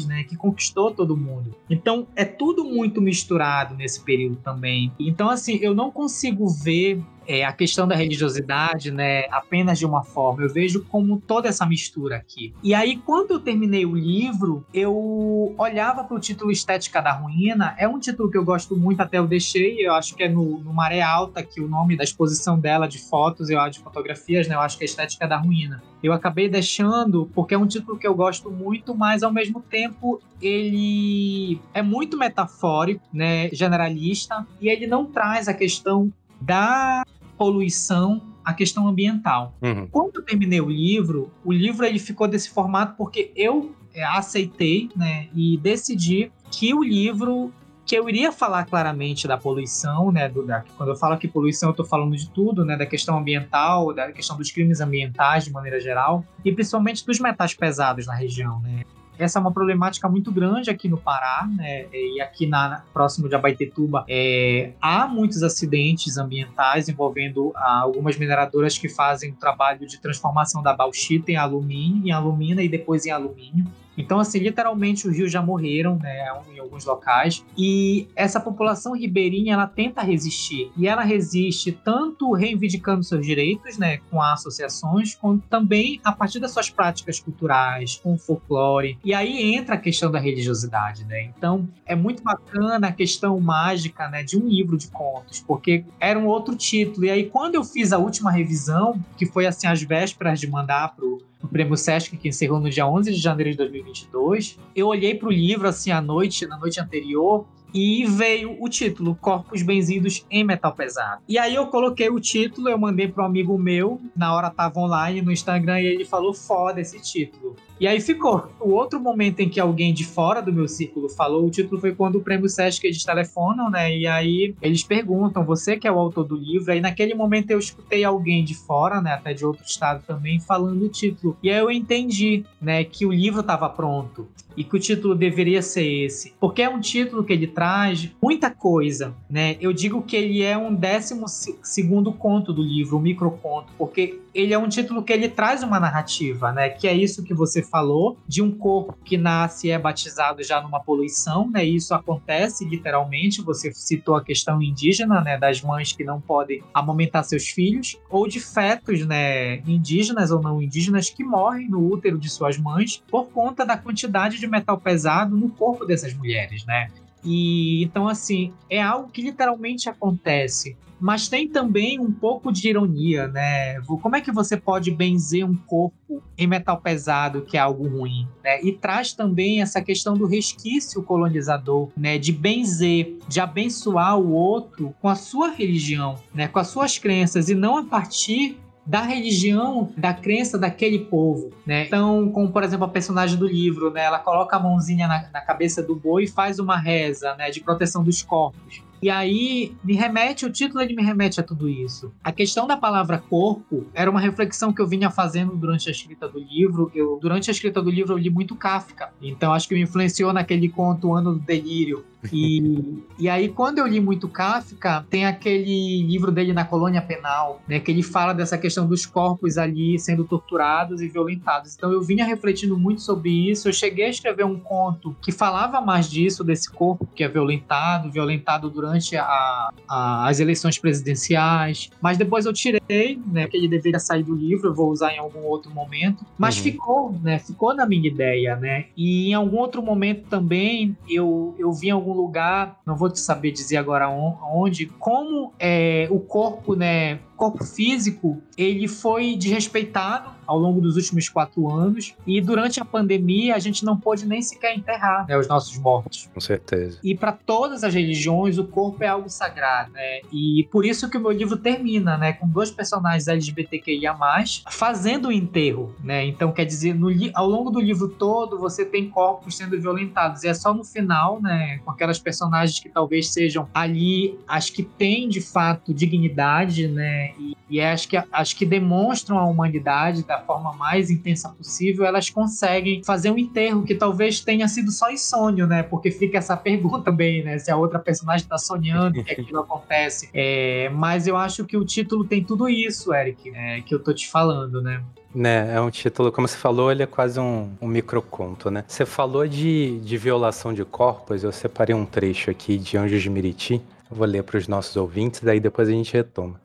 né? Que conquistou todo mundo. Então, é tudo muito misturado nesse período também. Então, assim, eu não consigo ver é, a questão da religiosidade, né, apenas de uma forma. Eu vejo como toda essa mistura aqui. E aí, quando eu terminei o livro, eu olhava para o título Estética da Ruína. É um título que eu gosto muito, até eu deixei. Eu acho que é no, no Maré Alta, que o nome da exposição dela de fotos, acho de fotografias, né, eu acho que é Estética da Ruína. Eu acabei deixando porque é um título que eu gosto muito, mas ao mesmo tempo ele é muito metafórico, né, generalista, e ele não traz a questão da poluição, a questão ambiental. Uhum. Quando eu terminei o livro, o livro ele ficou desse formato porque eu é, aceitei né, e decidi que o livro que eu iria falar claramente da poluição, né, do, da, quando eu falo que poluição eu estou falando de tudo, né, da questão ambiental, da questão dos crimes ambientais de maneira geral e principalmente dos metais pesados na região, né. Essa é uma problemática muito grande aqui no Pará, né? E aqui na, próximo de Abaetetuba é, há muitos acidentes ambientais envolvendo ah, algumas mineradoras que fazem o trabalho de transformação da bauxita em alumínio, em alumina e depois em alumínio. Então, assim, literalmente os rios já morreram, né, em alguns locais. E essa população ribeirinha, ela tenta resistir. E ela resiste tanto reivindicando seus direitos, né, com associações, quanto também a partir das suas práticas culturais, com folclore. E aí entra a questão da religiosidade, né? Então, é muito bacana a questão mágica, né, de um livro de contos, porque era um outro título. E aí, quando eu fiz a última revisão, que foi assim, às vésperas de mandar pro no Prêmio Sesc, que encerrou no dia 11 de janeiro de 2022. Eu olhei para o livro assim à noite, na noite anterior, e veio o título Corpos Benzidos em Metal Pesado. E aí eu coloquei o título, eu mandei para um amigo meu, na hora tava online no Instagram e ele falou foda esse título. E aí ficou. O outro momento em que alguém de fora do meu círculo falou, o título foi quando o prêmio Sesc eles telefonam, né? E aí eles perguntam, você que é o autor do livro? Aí naquele momento eu escutei alguém de fora, né? Até de outro estado também, falando o título. E aí eu entendi, né? Que o livro estava pronto e que o título deveria ser esse, porque é um título que ele traz muita coisa, né? Eu digo que ele é um décimo segundo conto do livro, um microconto, porque ele é um título que ele traz uma narrativa, né? Que é isso que você falou, de um corpo que nasce e é batizado já numa poluição, né? Isso acontece literalmente. Você citou a questão indígena, né? Das mães que não podem amamentar seus filhos, ou de fetos, né? Indígenas ou não indígenas que morrem no útero de suas mães por conta da quantidade de metal pesado no corpo dessas mulheres, né? E então, assim, é algo que literalmente acontece. Mas tem também um pouco de ironia, né? Como é que você pode benzer um corpo em metal pesado, que é algo ruim, né? E traz também essa questão do resquício colonizador, né? De benzer, de abençoar o outro com a sua religião, né? Com as suas crenças e não a partir da religião, da crença daquele povo, né? Então, como por exemplo a personagem do livro, né? Ela coloca a mãozinha na, na cabeça do boi e faz uma reza, né? De proteção dos corpos. E aí me remete, o título ele me remete a tudo isso. A questão da palavra corpo era uma reflexão que eu vinha fazendo durante a escrita do livro. Eu, durante a escrita do livro eu li muito Kafka, então acho que me influenciou naquele conto Ano do Delírio, e, e aí, quando eu li muito Kafka, tem aquele livro dele na colônia penal, né, que ele fala dessa questão dos corpos ali sendo torturados e violentados. Então, eu vinha refletindo muito sobre isso. Eu cheguei a escrever um conto que falava mais disso, desse corpo que é violentado, violentado durante a, a, as eleições presidenciais. Mas depois eu tirei, né, que ele deveria sair do livro, eu vou usar em algum outro momento. Mas uhum. ficou, né, ficou na minha ideia, né. E em algum outro momento também eu, eu vi algum algum lugar, não vou te saber dizer agora onde, como é, o corpo, né, corpo físico, ele foi desrespeitado ao longo dos últimos quatro anos e durante a pandemia a gente não pôde nem sequer enterrar né, os nossos mortos. Com certeza. E para todas as religiões o corpo é algo sagrado, né? E por isso que o meu livro termina, né, com dois personagens LGBTQIA+, fazendo o enterro, né? Então quer dizer, no, ao longo do livro todo você tem corpos sendo violentados e é só no final, né, com aquelas personagens que talvez sejam ali as que têm de fato dignidade, né, e, e é, acho que acho que demonstram a humanidade da forma mais intensa possível, elas conseguem fazer um enterro que talvez tenha sido só sonho, né? Porque fica essa pergunta também, né? Se a outra personagem está sonhando que aquilo acontece. É, mas eu acho que o título tem tudo isso, Eric, é, que eu tô te falando, né? Né, é um título, como você falou, ele é quase um, um microconto, né? Você falou de, de violação de corpos, eu separei um trecho aqui de Anjos de Miriti, vou ler para os nossos ouvintes, daí depois a gente retoma.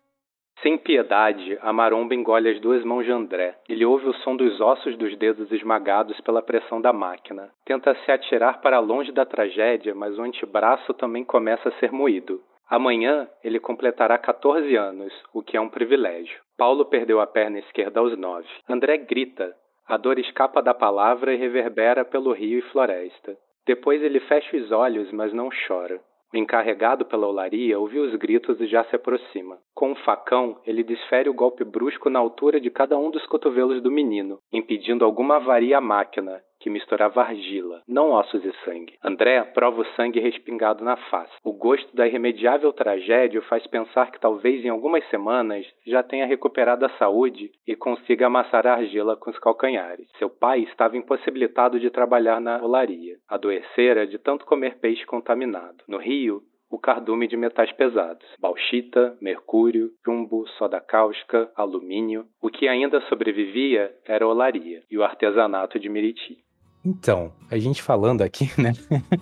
Sem piedade, a maromba engole as duas mãos de André. Ele ouve o som dos ossos dos dedos esmagados pela pressão da máquina. Tenta se atirar para longe da tragédia, mas o antebraço também começa a ser moído. Amanhã ele completará 14 anos, o que é um privilégio. Paulo perdeu a perna esquerda aos 9. André grita. A dor escapa da palavra e reverbera pelo rio e floresta. Depois ele fecha os olhos, mas não chora. Encarregado pela olaria ouviu os gritos e já se aproxima. Com um facão, ele desfere o golpe brusco na altura de cada um dos cotovelos do menino, impedindo alguma avaria à máquina, que misturava argila, não ossos e sangue. André prova o sangue respingado na face. O gosto da irremediável tragédia o faz pensar que talvez em algumas semanas já tenha recuperado a saúde e consiga amassar a argila com os calcanhares. Seu pai estava impossibilitado de trabalhar na olaria. Adoecera de tanto comer peixe contaminado. No Rio, o cardume de metais pesados, bauxita, mercúrio, chumbo, soda cáustica, alumínio. O que ainda sobrevivia era a olaria e o artesanato de Miriti. Então, a gente falando aqui, né?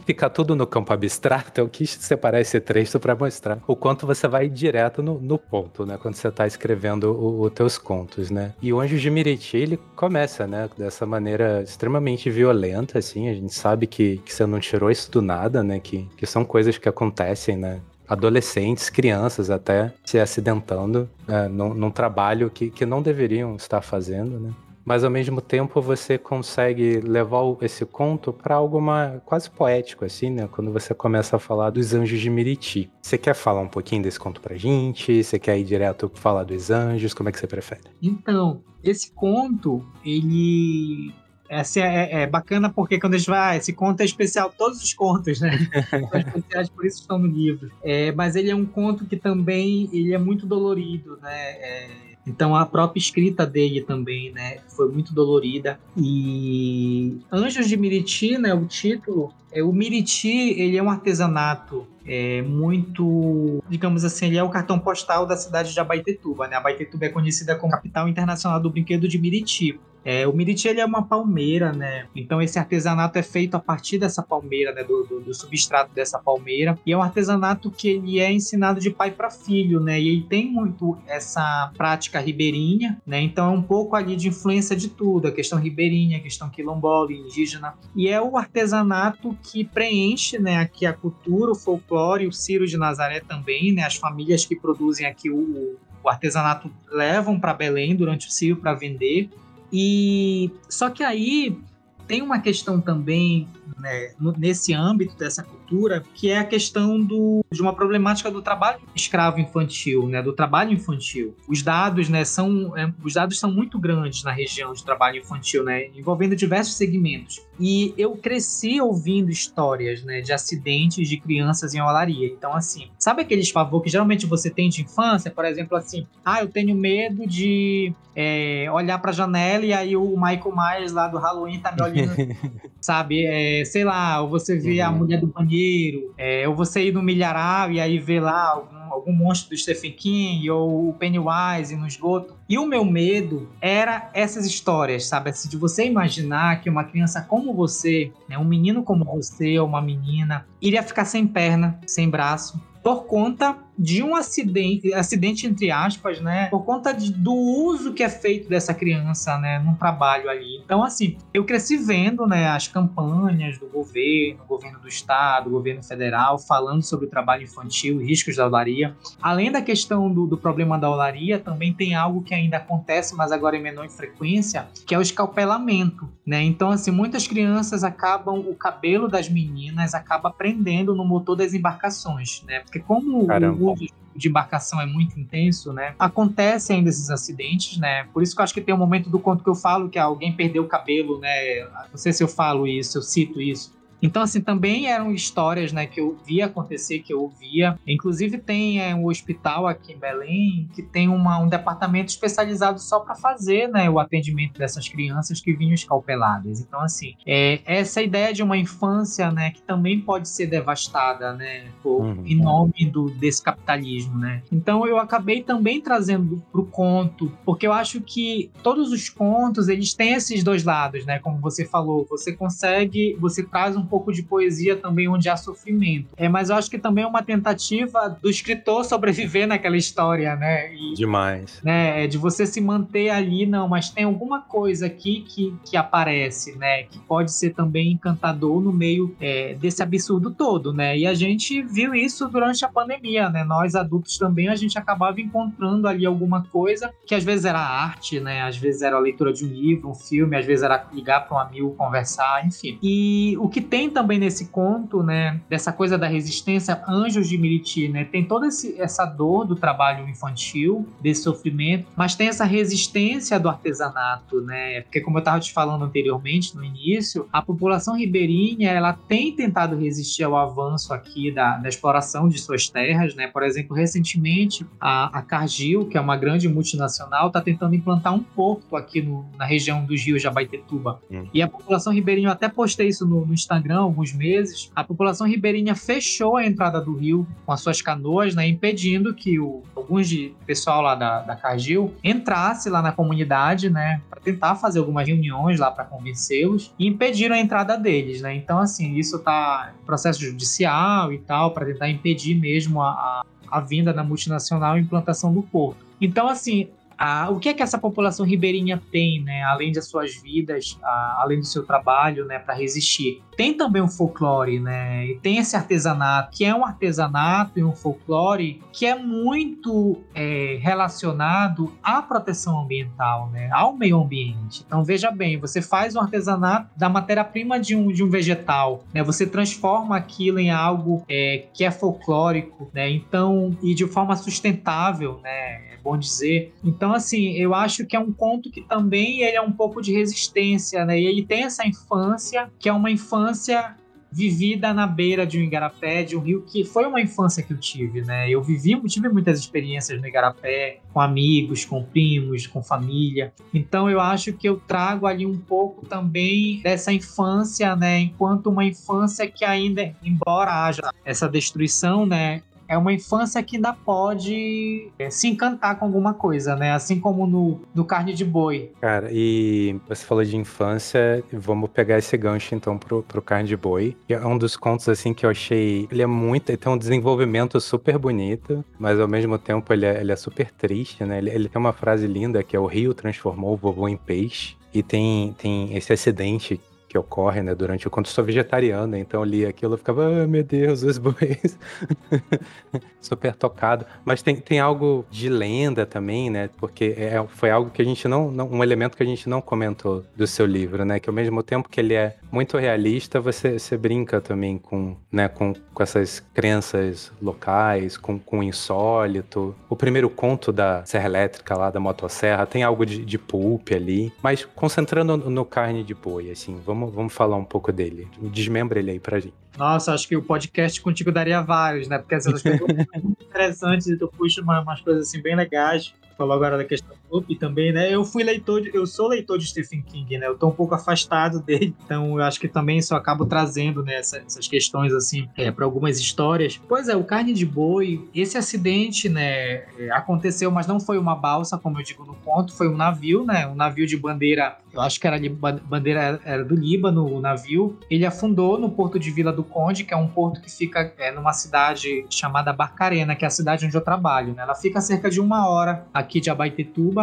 Ficar tudo no campo abstrato, eu quis separar esse trecho para mostrar o quanto você vai direto no, no ponto, né? Quando você está escrevendo os teus contos, né? E o Anjo de Miriti, ele começa, né? Dessa maneira extremamente violenta, assim. A gente sabe que, que você não tirou isso do nada, né? Que, que são coisas que acontecem, né? adolescentes, crianças até, se acidentando é, num, num, trabalho que, que não deveriam estar fazendo, né? Mas ao mesmo tempo você consegue levar esse conto para algo mais, quase poético, assim, né? Quando você começa a falar dos anjos de Miriti. Você quer falar um pouquinho desse conto pra gente? Você quer ir direto falar dos anjos? Como é que você prefere? Então, esse conto, ele essa é, é, é, bacana porque quando a gente vai, ah, esse conto é especial, todos os contos, né? São especiais, por isso estão no livro. É, mas ele é um conto que também ele é muito dolorido, né? É, então a própria escrita dele também, né, foi muito dolorida. E Anjos de Miriti, né, o título, é o Miriti, ele é um artesanato é muito, digamos assim, ele é o cartão postal da cidade de Abaetetuba, né? Abaetetuba é conhecida como capital internacional do brinquedo de Miriti. É, o Miriti ele é uma palmeira, né? Então esse artesanato é feito a partir dessa palmeira, né? Do, do, do, substrato dessa palmeira. E é um artesanato que ele é ensinado de pai para filho, né? E ele tem muito essa prática ribeirinha, né? Então é um pouco ali de influência de tudo, a questão ribeirinha, a questão quilombola, indígena. E é o artesanato que preenche, né? Aqui a cultura, o folclore, o Ciro de Nazaré também, né? As famílias que produzem aqui o, o artesanato levam para Belém durante o Ciro para vender. E só que aí tem uma questão também né, nesse âmbito dessa cultura, que é a questão do, de uma problemática do trabalho escravo infantil, né, do trabalho infantil. Os dados, né, são é, os dados são muito grandes na região de trabalho infantil, né, envolvendo diversos segmentos. E eu cresci ouvindo histórias, né, de acidentes de crianças em olaria. Então, assim, sabe aqueles pavor que geralmente você tem de infância? Por exemplo, assim, ah, eu tenho medo de é, olhar para a janela e aí o Michael Myers lá do Halloween tá me olhando, sabe? É, sei lá, ou você vê uhum. a mulher do banheiro, é, ou você ir no milharal e aí vê lá algum, algum monstro do Stephen King ou o Pennywise no esgoto. E o meu medo era essas histórias, sabe? Assim, de você imaginar que uma criança como você, né, um menino como você ou uma menina, iria ficar sem perna, sem braço, por conta de um acidente, acidente entre aspas, né, por conta de, do uso que é feito dessa criança, né, num trabalho ali. Então, assim, eu cresci vendo, né, as campanhas do governo, governo do estado, governo federal, falando sobre o trabalho infantil riscos da olaria. Além da questão do, do problema da olaria, também tem algo que ainda acontece, mas agora em menor frequência, que é o escalpelamento, né? Então, assim, muitas crianças acabam, o cabelo das meninas acaba prendendo no motor das embarcações, né? Porque como Caramba uso de embarcação é muito intenso, né? Acontecem ainda esses acidentes, né? Por isso que eu acho que tem um momento do conto que eu falo que alguém perdeu o cabelo, né? Não sei se eu falo isso, eu cito isso. Então, assim, também eram histórias, né, que eu via acontecer, que eu ouvia. Inclusive, tem é, um hospital aqui em Belém que tem uma, um departamento especializado só para fazer, né, o atendimento dessas crianças que vinham escalpeladas. Então, assim, é, essa ideia de uma infância, né, que também pode ser devastada, né, por, uhum. em nome do, desse capitalismo, né. Então, eu acabei também trazendo para o conto, porque eu acho que todos os contos, eles têm esses dois lados, né, como você falou, você consegue, você traz um pouco de poesia também onde há sofrimento. É, mas eu acho que também é uma tentativa do escritor sobreviver naquela história, né? E, Demais. Né, de você se manter ali, não, mas tem alguma coisa aqui que, que aparece, né? Que pode ser também encantador no meio é, desse absurdo todo, né? E a gente viu isso durante a pandemia, né? Nós adultos também, a gente acabava encontrando ali alguma coisa que às vezes era arte, né? Às vezes era a leitura de um livro, um filme, às vezes era ligar para um amigo, conversar, enfim. E o que tem tem também nesse conto, né, dessa coisa da resistência, Anjos de Miriti, né, tem toda esse, essa dor do trabalho infantil, desse sofrimento, mas tem essa resistência do artesanato, né, porque como eu estava te falando anteriormente, no início, a população ribeirinha, ela tem tentado resistir ao avanço aqui da, da exploração de suas terras, né, por exemplo, recentemente a, a Cargill, que é uma grande multinacional, está tentando implantar um porto aqui no, na região dos rios Jabaitetuba, hum. e a população ribeirinha, eu até postei isso no, no Instagram, Instagram alguns meses, a população ribeirinha fechou a entrada do rio com as suas canoas, né, impedindo que o, alguns de pessoal lá da, da Cargill entrasse lá na comunidade, né, para tentar fazer algumas reuniões lá para convencê-los e impediram a entrada deles, né. Então, assim, isso está em processo judicial e tal para tentar impedir mesmo a, a, a vinda da multinacional e implantação do porto. Então, assim, o que é que essa população ribeirinha tem, né, além das suas vidas, além do seu trabalho, né, para resistir? Tem também um folclore, né, e tem esse artesanato, que é um artesanato e um folclore que é muito é, relacionado à proteção ambiental, né, ao meio ambiente. Então veja bem, você faz um artesanato da matéria-prima de um, de um vegetal, né, você transforma aquilo em algo é, que é folclórico, né, então e de forma sustentável, né, bom dizer. Então, assim, eu acho que é um conto que também ele é um pouco de resistência, né? E ele tem essa infância, que é uma infância vivida na beira de um igarapé, de um rio, que foi uma infância que eu tive, né? Eu vivi, tive muitas experiências no igarapé, com amigos, com primos, com família. Então eu acho que eu trago ali um pouco também dessa infância, né? Enquanto uma infância que ainda, embora haja essa destruição, né? É uma infância que ainda pode é, se encantar com alguma coisa, né? Assim como no, no Carne de Boi. Cara, e você falou de infância, vamos pegar esse gancho então pro, pro Carne de Boi. Que é um dos contos, assim, que eu achei... Ele é muito... Ele tem um desenvolvimento super bonito, mas ao mesmo tempo ele é, ele é super triste, né? Ele, ele tem uma frase linda que é o rio transformou o vovô em peixe. E tem, tem esse acidente que ocorre, né, durante. Eu sou vegetariana, então eu li aquilo, eu ficava, ah, meu Deus, os bois. Super tocado. Mas tem, tem algo de lenda também, né, porque é, foi algo que a gente não, não, um elemento que a gente não comentou do seu livro, né, que ao mesmo tempo que ele é muito realista, você, você brinca também com, né, com, com essas crenças locais, com, com o insólito. O primeiro conto da Serra Elétrica lá, da motosserra, tem algo de, de ali, mas concentrando no carne de boi, assim, vamos, vamos falar um pouco dele. Desmembra ele aí pra gente. Nossa, acho que o podcast contigo daria vários, né? Porque essas coisas muito interessantes e tu puxa umas coisas assim bem legais falou agora da questão Loop também, né? Eu fui leitor, de, eu sou leitor de Stephen King, né? Eu tô um pouco afastado dele, então eu acho que também isso acabo trazendo né, essa, essas questões assim é, para algumas histórias. Pois é, o carne de boi, esse acidente, né, é, aconteceu, mas não foi uma balsa, como eu digo no ponto, foi um navio, né? Um navio de bandeira, eu acho que era de bandeira era do Líbano, o navio. Ele afundou no porto de Vila do Conde, que é um porto que fica é, numa cidade chamada Barcarena, que é a cidade onde eu trabalho, né? Ela fica a cerca de uma hora aqui de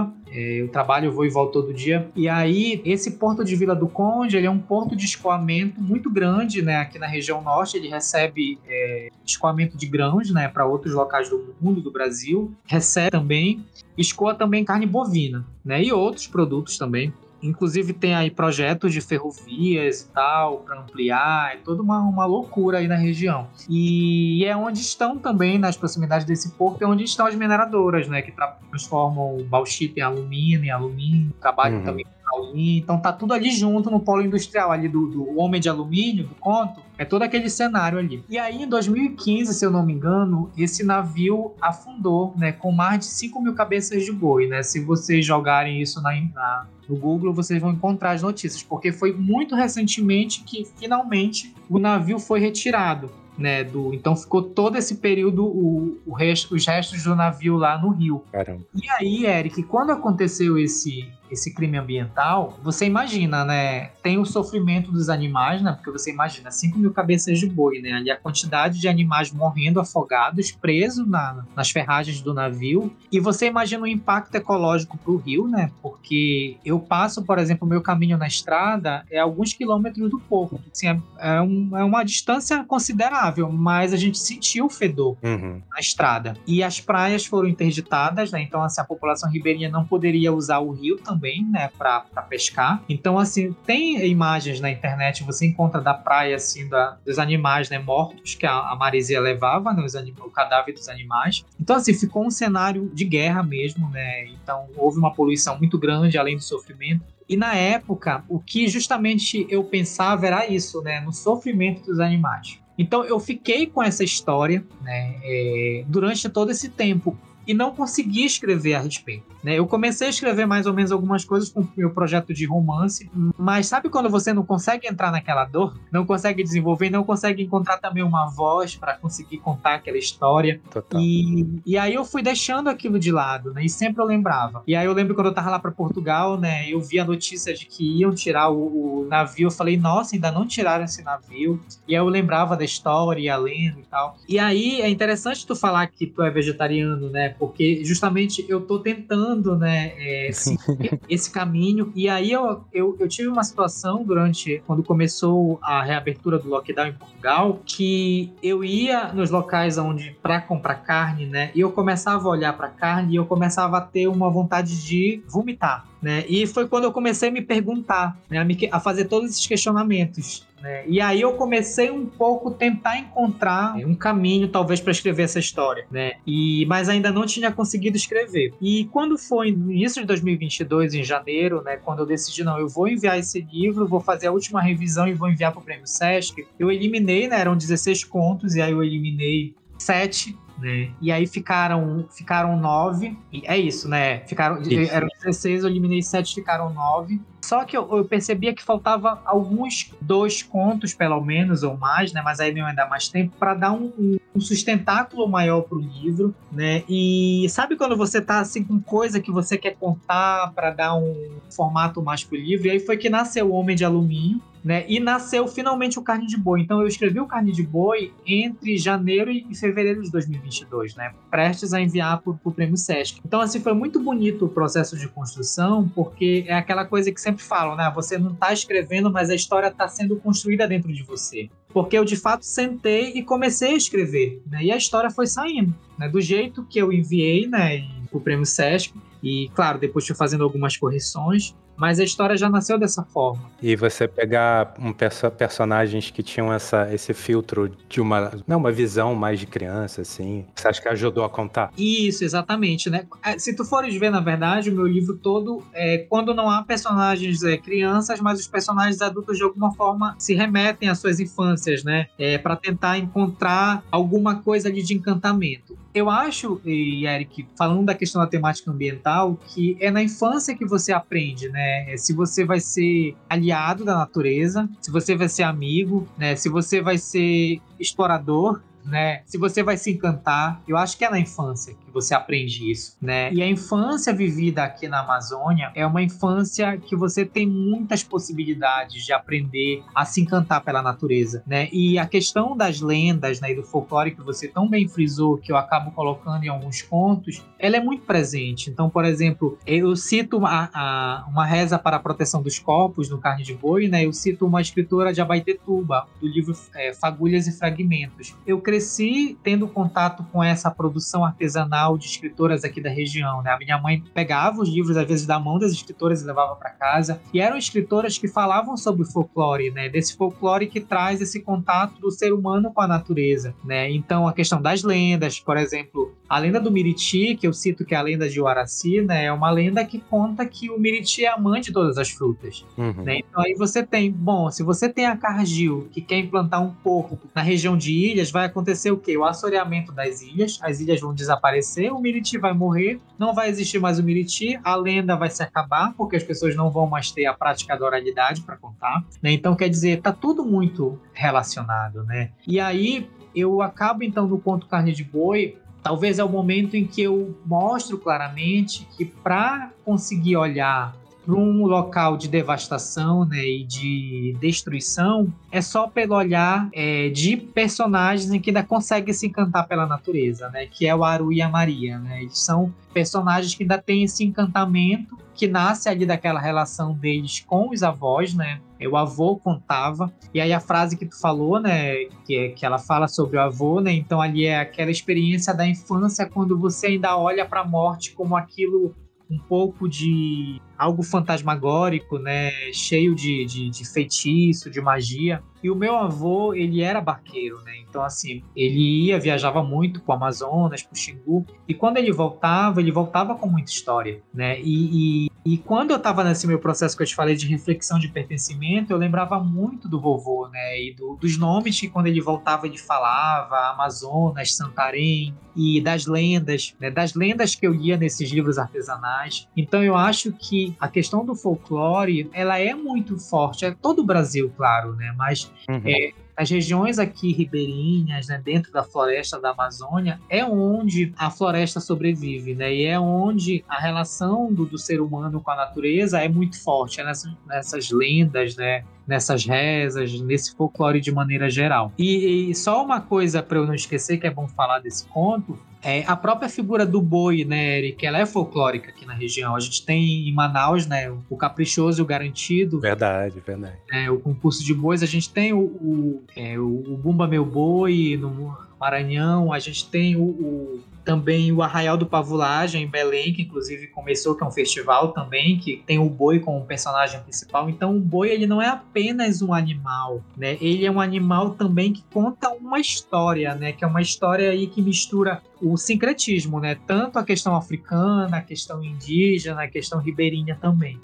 Abaetetuba. É, eu trabalho, vou e volto todo dia. E aí, esse porto de Vila do Conde, ele é um porto de escoamento muito grande, né? Aqui na região norte, ele recebe é, escoamento de grãos, né? Para outros locais do mundo, do Brasil. Recebe também, escoa também carne bovina, né? E outros produtos também. Inclusive tem aí projetos de ferrovias e tal, para ampliar, é toda uma, uma loucura aí na região. E é onde estão também, nas proximidades desse porto, é onde estão as mineradoras, né? Que transformam bauxita em alumínio, em alumínio, trabalham uhum. também então tá tudo ali junto no polo industrial ali do, do Homem de Alumínio, do conto. É todo aquele cenário ali. E aí, em 2015, se eu não me engano, esse navio afundou, né? Com mais de 5 mil cabeças de boi, né? Se vocês jogarem isso na, na, no Google, vocês vão encontrar as notícias. Porque foi muito recentemente que, finalmente, o navio foi retirado. Né, do, então ficou todo esse período o, o resto, os restos do navio lá no rio. Caramba. E aí, Eric, quando aconteceu esse esse crime ambiental, você imagina, né? Tem o sofrimento dos animais, né? Porque você imagina 5 mil cabeças de boi, né? Ali a quantidade de animais morrendo afogados, presos na, nas ferragens do navio. E você imagina o impacto ecológico para o rio, né? Porque eu passo, por exemplo, o meu caminho na estrada é alguns quilômetros do porto. Assim, é, é, um, é uma distância considerável, mas a gente sentiu o fedor uhum. na estrada. E as praias foram interditadas, né? Então, assim, a população ribeirinha não poderia usar o rio também também, né, para pescar. Então, assim, tem imagens na internet, você encontra da praia, assim, da, dos animais, né, mortos que a, a levava, né, os o cadáver dos animais. Então, assim, ficou um cenário de guerra mesmo, né, então houve uma poluição muito grande, além do sofrimento. E na época, o que justamente eu pensava era isso, né, no sofrimento dos animais. Então eu fiquei com essa história né, é, durante todo esse tempo e não consegui escrever a respeito. Né? Eu comecei a escrever mais ou menos algumas coisas com o meu projeto de romance, mas sabe quando você não consegue entrar naquela dor, não consegue desenvolver, não consegue encontrar também uma voz para conseguir contar aquela história? E, e aí eu fui deixando aquilo de lado, né? E sempre eu lembrava. E aí eu lembro quando eu tava lá para Portugal, né? Eu vi a notícia de que iam tirar o, o, navio. Eu falei, nossa, ainda não tiraram esse navio. E aí eu lembrava da história, ia lendo e tal. E aí é interessante tu falar que tu é vegetariano, né? Porque justamente eu tô tentando, né, é, esse, caminho. E aí eu, eu, eu, tive uma situação durante, quando começou a reabertura do lockdown em Portugal, que eu ia nos locais onde para comprar carne, né, e eu começava a olhar para carne e eu começava a ter uma vontade de vomitar. Né? E foi quando eu comecei a me perguntar, né, a, me, a fazer todos esses questionamentos. Né? E aí eu comecei um pouco tentar encontrar um caminho, talvez, para escrever essa história, né? E mas ainda não tinha conseguido escrever. E quando foi no início de 2022, em janeiro, né? Quando eu decidi não, eu vou enviar esse livro, vou fazer a última revisão e vou enviar para o Prêmio Sesc. Eu eliminei, né? Eram 16 contos e aí eu eliminei sete né? E aí ficaram, ficaram nove. É isso, né? Ficaram, isso. Eram 16, eu eliminei sete, ficaram nove. Só que eu, eu, percebia que faltava alguns dois contos, pelo menos, ou mais, né? Mas aí não ia dar mais tempo para dar um, um, sustentáculo maior pro livro, né? E sabe quando você tá assim com coisa que você quer contar para dar um formato mais pro livro? E aí foi que nasceu o Homem de Alumínio, né? E nasceu finalmente o Carne de Boi. Então eu escrevi o Carne de Boi entre janeiro e fevereiro de 2022, né? Prestes a enviar para o Prêmio Sesc. Então assim foi muito bonito o processo de construção, porque é aquela coisa que sempre falam, né? Você não está escrevendo, mas a história está sendo construída dentro de você. Porque eu, de fato, sentei e comecei a escrever, né? E a história foi saindo, né? Do jeito que eu enviei, né? O prêmio Sesc. E, claro, depois fui fazendo algumas correções, mas a história já nasceu dessa forma. E você pegar um perso personagens que tinham essa, esse filtro de uma, não, uma visão mais de criança, assim, você acha que ajudou a contar? Isso, exatamente, né? É, se tu fores ver, na verdade, o meu livro todo é quando não há personagens é, crianças, mas os personagens adultos de alguma forma se remetem às suas infâncias, né? É, para tentar encontrar alguma coisa ali de encantamento. Eu acho, e Eric, falando da questão da temática ambiental, que é na infância que você aprende, né? É se você vai ser aliado da natureza, se você vai ser amigo, né? Se você vai ser explorador, né? Se você vai se encantar, eu acho que é na infância que você aprende isso, né? E a infância vivida aqui na Amazônia é uma infância que você tem muitas possibilidades de aprender a se encantar pela natureza, né? E a questão das lendas, né, e do folclore que você tão bem frisou, que eu acabo colocando em alguns contos, ela é muito presente. Então, por exemplo, eu cito uma, a, uma reza para a proteção dos corpos no Carne de Boi, né? Eu cito uma escritora de Abaetetuba, do livro é, Fagulhas e Fragmentos. Eu cresci tendo contato com essa produção artesanal de escritoras aqui da região, né? A minha mãe pegava os livros às vezes da mão das escritoras e levava para casa, e eram escritoras que falavam sobre folclore, né? Desse folclore que traz esse contato do ser humano com a natureza, né? Então a questão das lendas, por exemplo, a lenda do Miriti, que eu cito que é a lenda de Uaraci, né? É uma lenda que conta que o Miriti é a mãe de todas as frutas, uhum. né? Então aí você tem, bom, se você tem a Cargill que quer implantar um porco na região de ilhas, vai acontecer o quê? O assoreamento das ilhas, as ilhas vão desaparecer, o Miriti vai morrer, não vai existir mais o Miriti, a lenda vai se acabar, porque as pessoas não vão mais ter a prática da oralidade para contar, né? Então, quer dizer, tá tudo muito relacionado, né? E aí eu acabo então no conto Carne de Boi talvez é o momento em que eu mostro claramente que para conseguir olhar para um local de devastação né, e de destruição é só pelo olhar é, de personagens em que ainda consegue se encantar pela natureza, né, que é o Aru e a Maria. Né, eles são personagens que ainda têm esse encantamento que nasce ali daquela relação deles com os avós, né? O avô contava. E aí a frase que tu falou, né? Que, é, que ela fala sobre o avô, né? Então ali é aquela experiência da infância quando você ainda olha para a morte como aquilo um pouco de algo fantasmagórico, né? Cheio de, de, de, feitiço, de magia. E o meu avô, ele era barqueiro, né? Então, assim, ele ia, viajava muito pro Amazonas, pro Xingu. E quando ele voltava, ele voltava com muita história, né? E, e, e quando eu estava nesse meu processo que eu te falei de reflexão de pertencimento, eu lembrava muito do vovô, né? E do, dos nomes que quando ele voltava ele falava, Amazonas, Santarém, e das lendas, né? Das lendas que eu lia nesses livros artesanais. Então, eu acho que a questão do folclore, ela é muito forte, é todo o Brasil, claro, né? Mas uhum. é, as regiões aqui ribeirinhas, né, dentro da floresta da Amazônia, é onde a floresta sobrevive, né? E é onde a relação do, do ser humano com a natureza é muito forte, é nessas, nessas lendas, né? Nessas rezas, nesse folclore de maneira geral. E, e só uma coisa para eu não esquecer que é bom falar desse conto é, a própria figura do boi, né, Eric, ela é folclórica aqui na região. A gente tem em Manaus, né, o caprichoso e o garantido. Verdade, verdade. É, o concurso de bois. A gente tem o, o, é, o Bumba Meu Boi no Maranhão. A gente tem o, o também o Arraial do Pavulagem em Belém, que inclusive começou, que é um festival também, que tem o boi como personagem principal. Então o boi ele não é apenas um animal, né? Ele é um animal também que conta uma história, né? Que é uma história aí que mistura o sincretismo, né? Tanto a questão africana, a questão indígena, a questão ribeirinha também.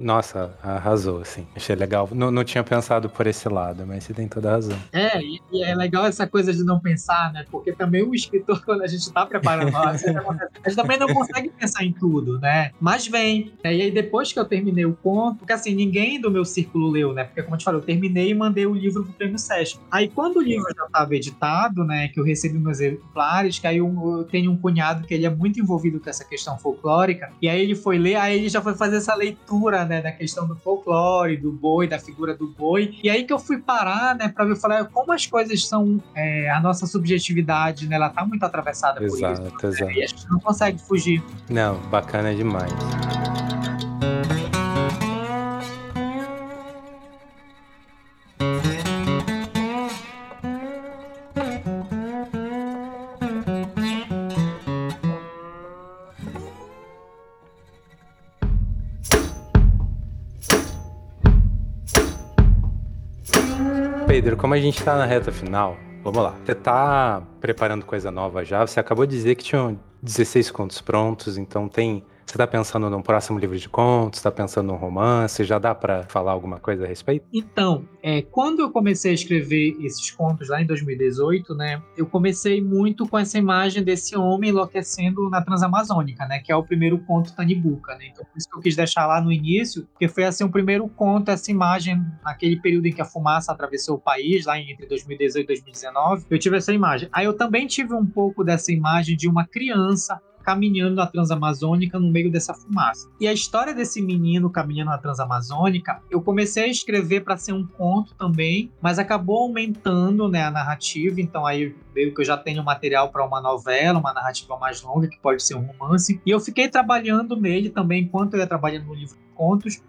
Nossa, arrasou, assim. Achei legal. Não, não tinha pensado por esse lado, mas você tem toda a razão. É, e é legal essa coisa de não pensar, né? Porque também o escritor, quando a gente está preparando, a gente também não consegue pensar em tudo, né? Mas vem. Né? E aí, depois que eu terminei o conto, porque assim, ninguém do meu círculo leu, né? Porque, como eu te falei, eu terminei e mandei o livro pro Prêmio Sesc. Aí, quando o livro já estava editado, né? Que eu recebi meus exemplares, que aí eu eu tenho um cunhado que ele é muito envolvido com essa questão folclórica, e aí ele foi ler, aí ele já foi fazer essa leitura, né, da questão do folclore, do boi, da figura do boi, e aí que eu fui parar, né, pra ver, falar como as coisas são, é, a nossa subjetividade, né, ela tá muito atravessada exato, por isso, Exato, né? exato. E a gente não consegue fugir. Não, bacana demais. Pedro, como a gente está na reta final, vamos lá. Você tá preparando coisa nova já? Você acabou de dizer que tinham 16 contos prontos, então tem você está pensando num próximo livro de contos? Está pensando num romance? Já dá para falar alguma coisa a respeito? Então, é, quando eu comecei a escrever esses contos lá em 2018, né, eu comecei muito com essa imagem desse homem enlouquecendo na Transamazônica, né, que é o primeiro conto Tanibuca, né. Então, por isso que eu quis deixar lá no início, porque foi assim o primeiro conto, essa imagem naquele período em que a fumaça atravessou o país, lá entre 2018 e 2019. Eu tive essa imagem. Aí eu também tive um pouco dessa imagem de uma criança caminhando na Transamazônica no meio dessa fumaça. E a história desse menino caminhando na Transamazônica, eu comecei a escrever para ser um conto também, mas acabou aumentando né, a narrativa, então aí veio que eu já tenho material para uma novela, uma narrativa mais longa, que pode ser um romance, e eu fiquei trabalhando nele também enquanto eu ia trabalhando no livro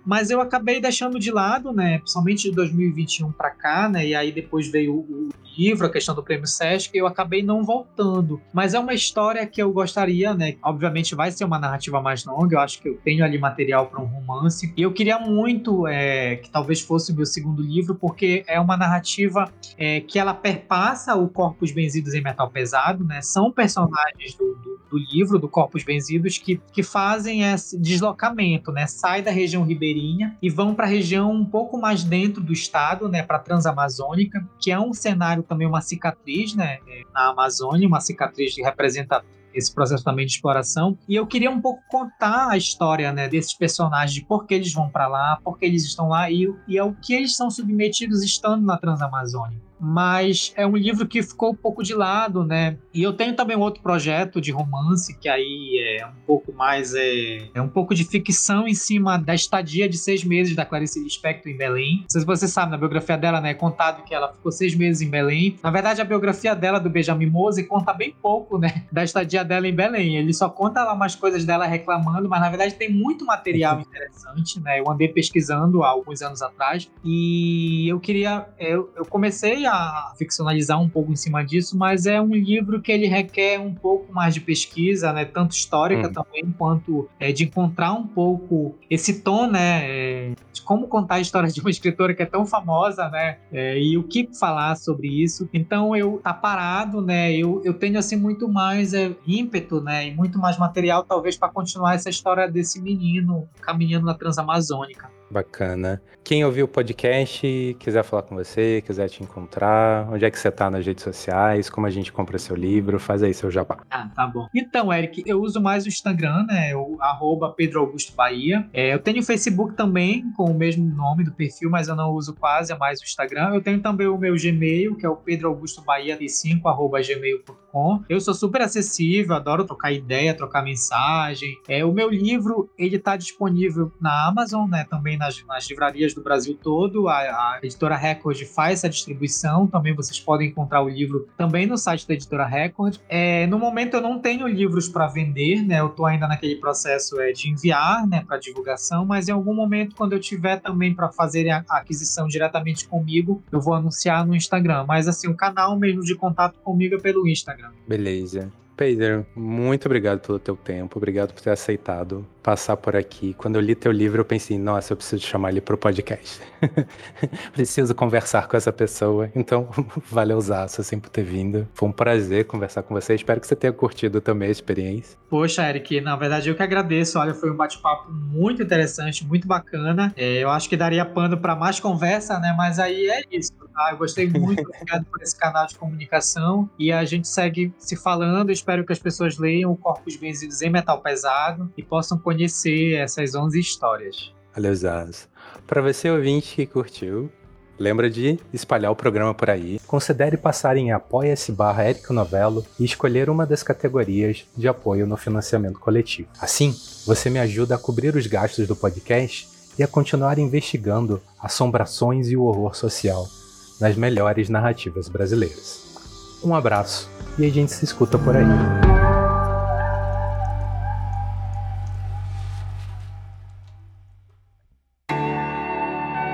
mas eu acabei deixando de lado, né, principalmente de 2021 para cá, né, e aí depois veio o livro, a questão do prêmio Sesc, eu acabei não voltando. Mas é uma história que eu gostaria, né, obviamente vai ser uma narrativa mais longa, eu acho que eu tenho ali material para um romance, e eu queria muito é, que talvez fosse o meu segundo livro, porque é uma narrativa é, que ela perpassa o Corpos Benzidos em Metal Pesado, né, são personagens do, do, do livro, do Corpos Benzidos, que, que fazem esse deslocamento, né, sai da região ribeirinha e vão para a região um pouco mais dentro do estado, né, para a Transamazônica, que é um cenário também uma cicatriz, né, na Amazônia, uma cicatriz que representa esse processo também de exploração. E eu queria um pouco contar a história né, desses personagens, de por que eles vão para lá, por que eles estão lá e, e é o que eles são submetidos estando na Transamazônica mas é um livro que ficou um pouco de lado, né? E eu tenho também um outro projeto de romance que aí é um pouco mais é, é um pouco de ficção em cima da estadia de seis meses da Clarice Lispector em Belém. Não sei se você sabe, na biografia dela, né, é contado que ela ficou seis meses em Belém. Na verdade, a biografia dela do Benjamin Mose conta bem pouco, né, da estadia dela em Belém. Ele só conta lá umas coisas dela reclamando, mas na verdade tem muito material interessante, né? Eu andei pesquisando há alguns anos atrás e eu queria, eu, eu comecei a ficcionalizar um pouco em cima disso, mas é um livro que ele requer um pouco mais de pesquisa, né? Tanto histórica hum. também, quanto é, de encontrar um pouco esse tom, né? É, de como contar a história de uma escritora que é tão famosa, né? É, e o que falar sobre isso. Então eu tá parado, né? Eu, eu tenho assim muito mais é, ímpeto, né? E muito mais material talvez para continuar essa história desse menino caminhando na Transamazônica. Bacana. Quem ouviu o podcast, quiser falar com você, quiser te encontrar, onde é que você tá nas redes sociais, como a gente compra seu livro, faz aí seu jabá. Ah, tá bom. Então, Eric, eu uso mais o Instagram, né? O arroba Pedro Augusto Bahia. É, eu tenho o Facebook também, com o mesmo nome do perfil, mas eu não uso quase, é mais o Instagram. Eu tenho também o meu Gmail, que é o pedroaugustobahia5, arroba gmail.com. Eu sou super acessível, adoro trocar ideia, trocar mensagem. É, o meu livro, ele tá disponível na Amazon, né? Também nas, nas livrarias do Brasil todo. A, a, editora Record faz essa distribuição. Também vocês podem encontrar o livro também no site da editora Record. É, no momento eu não tenho livros para vender, né? Eu estou ainda naquele processo é, de enviar, né, para divulgação. Mas em algum momento, quando eu tiver também para fazer a aquisição diretamente comigo, eu vou anunciar no Instagram. Mas assim, o canal mesmo de contato comigo é pelo Instagram. Beleza. Pedro, muito obrigado pelo teu tempo, obrigado por ter aceitado passar por aqui. Quando eu li teu livro, eu pensei, nossa, eu preciso chamar ele pro podcast. preciso conversar com essa pessoa. Então, valeu Zaço, assim, por ter vindo. Foi um prazer conversar com você. Espero que você tenha curtido também a experiência. Poxa, Eric, na verdade eu que agradeço. Olha, foi um bate-papo muito interessante, muito bacana. É, eu acho que daria pano para mais conversa, né? Mas aí é isso. Tá? Eu gostei muito, obrigado por esse canal de comunicação. E a gente segue se falando. Espero que as pessoas leiam o Corpos Benzidos em Metal Pesado e possam conhecer essas 11 histórias. Valeu, Zaz. Para você ouvinte que curtiu, lembra de espalhar o programa por aí. Considere passar em apoia-se barra Novelo e escolher uma das categorias de apoio no financiamento coletivo. Assim, você me ajuda a cobrir os gastos do podcast e a continuar investigando assombrações e o horror social nas melhores narrativas brasileiras. Um abraço e a gente se escuta por aí.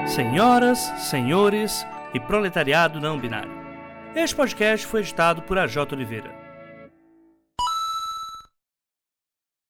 Senhoras, senhores e proletariado não binário. Este podcast foi editado por AJ Oliveira.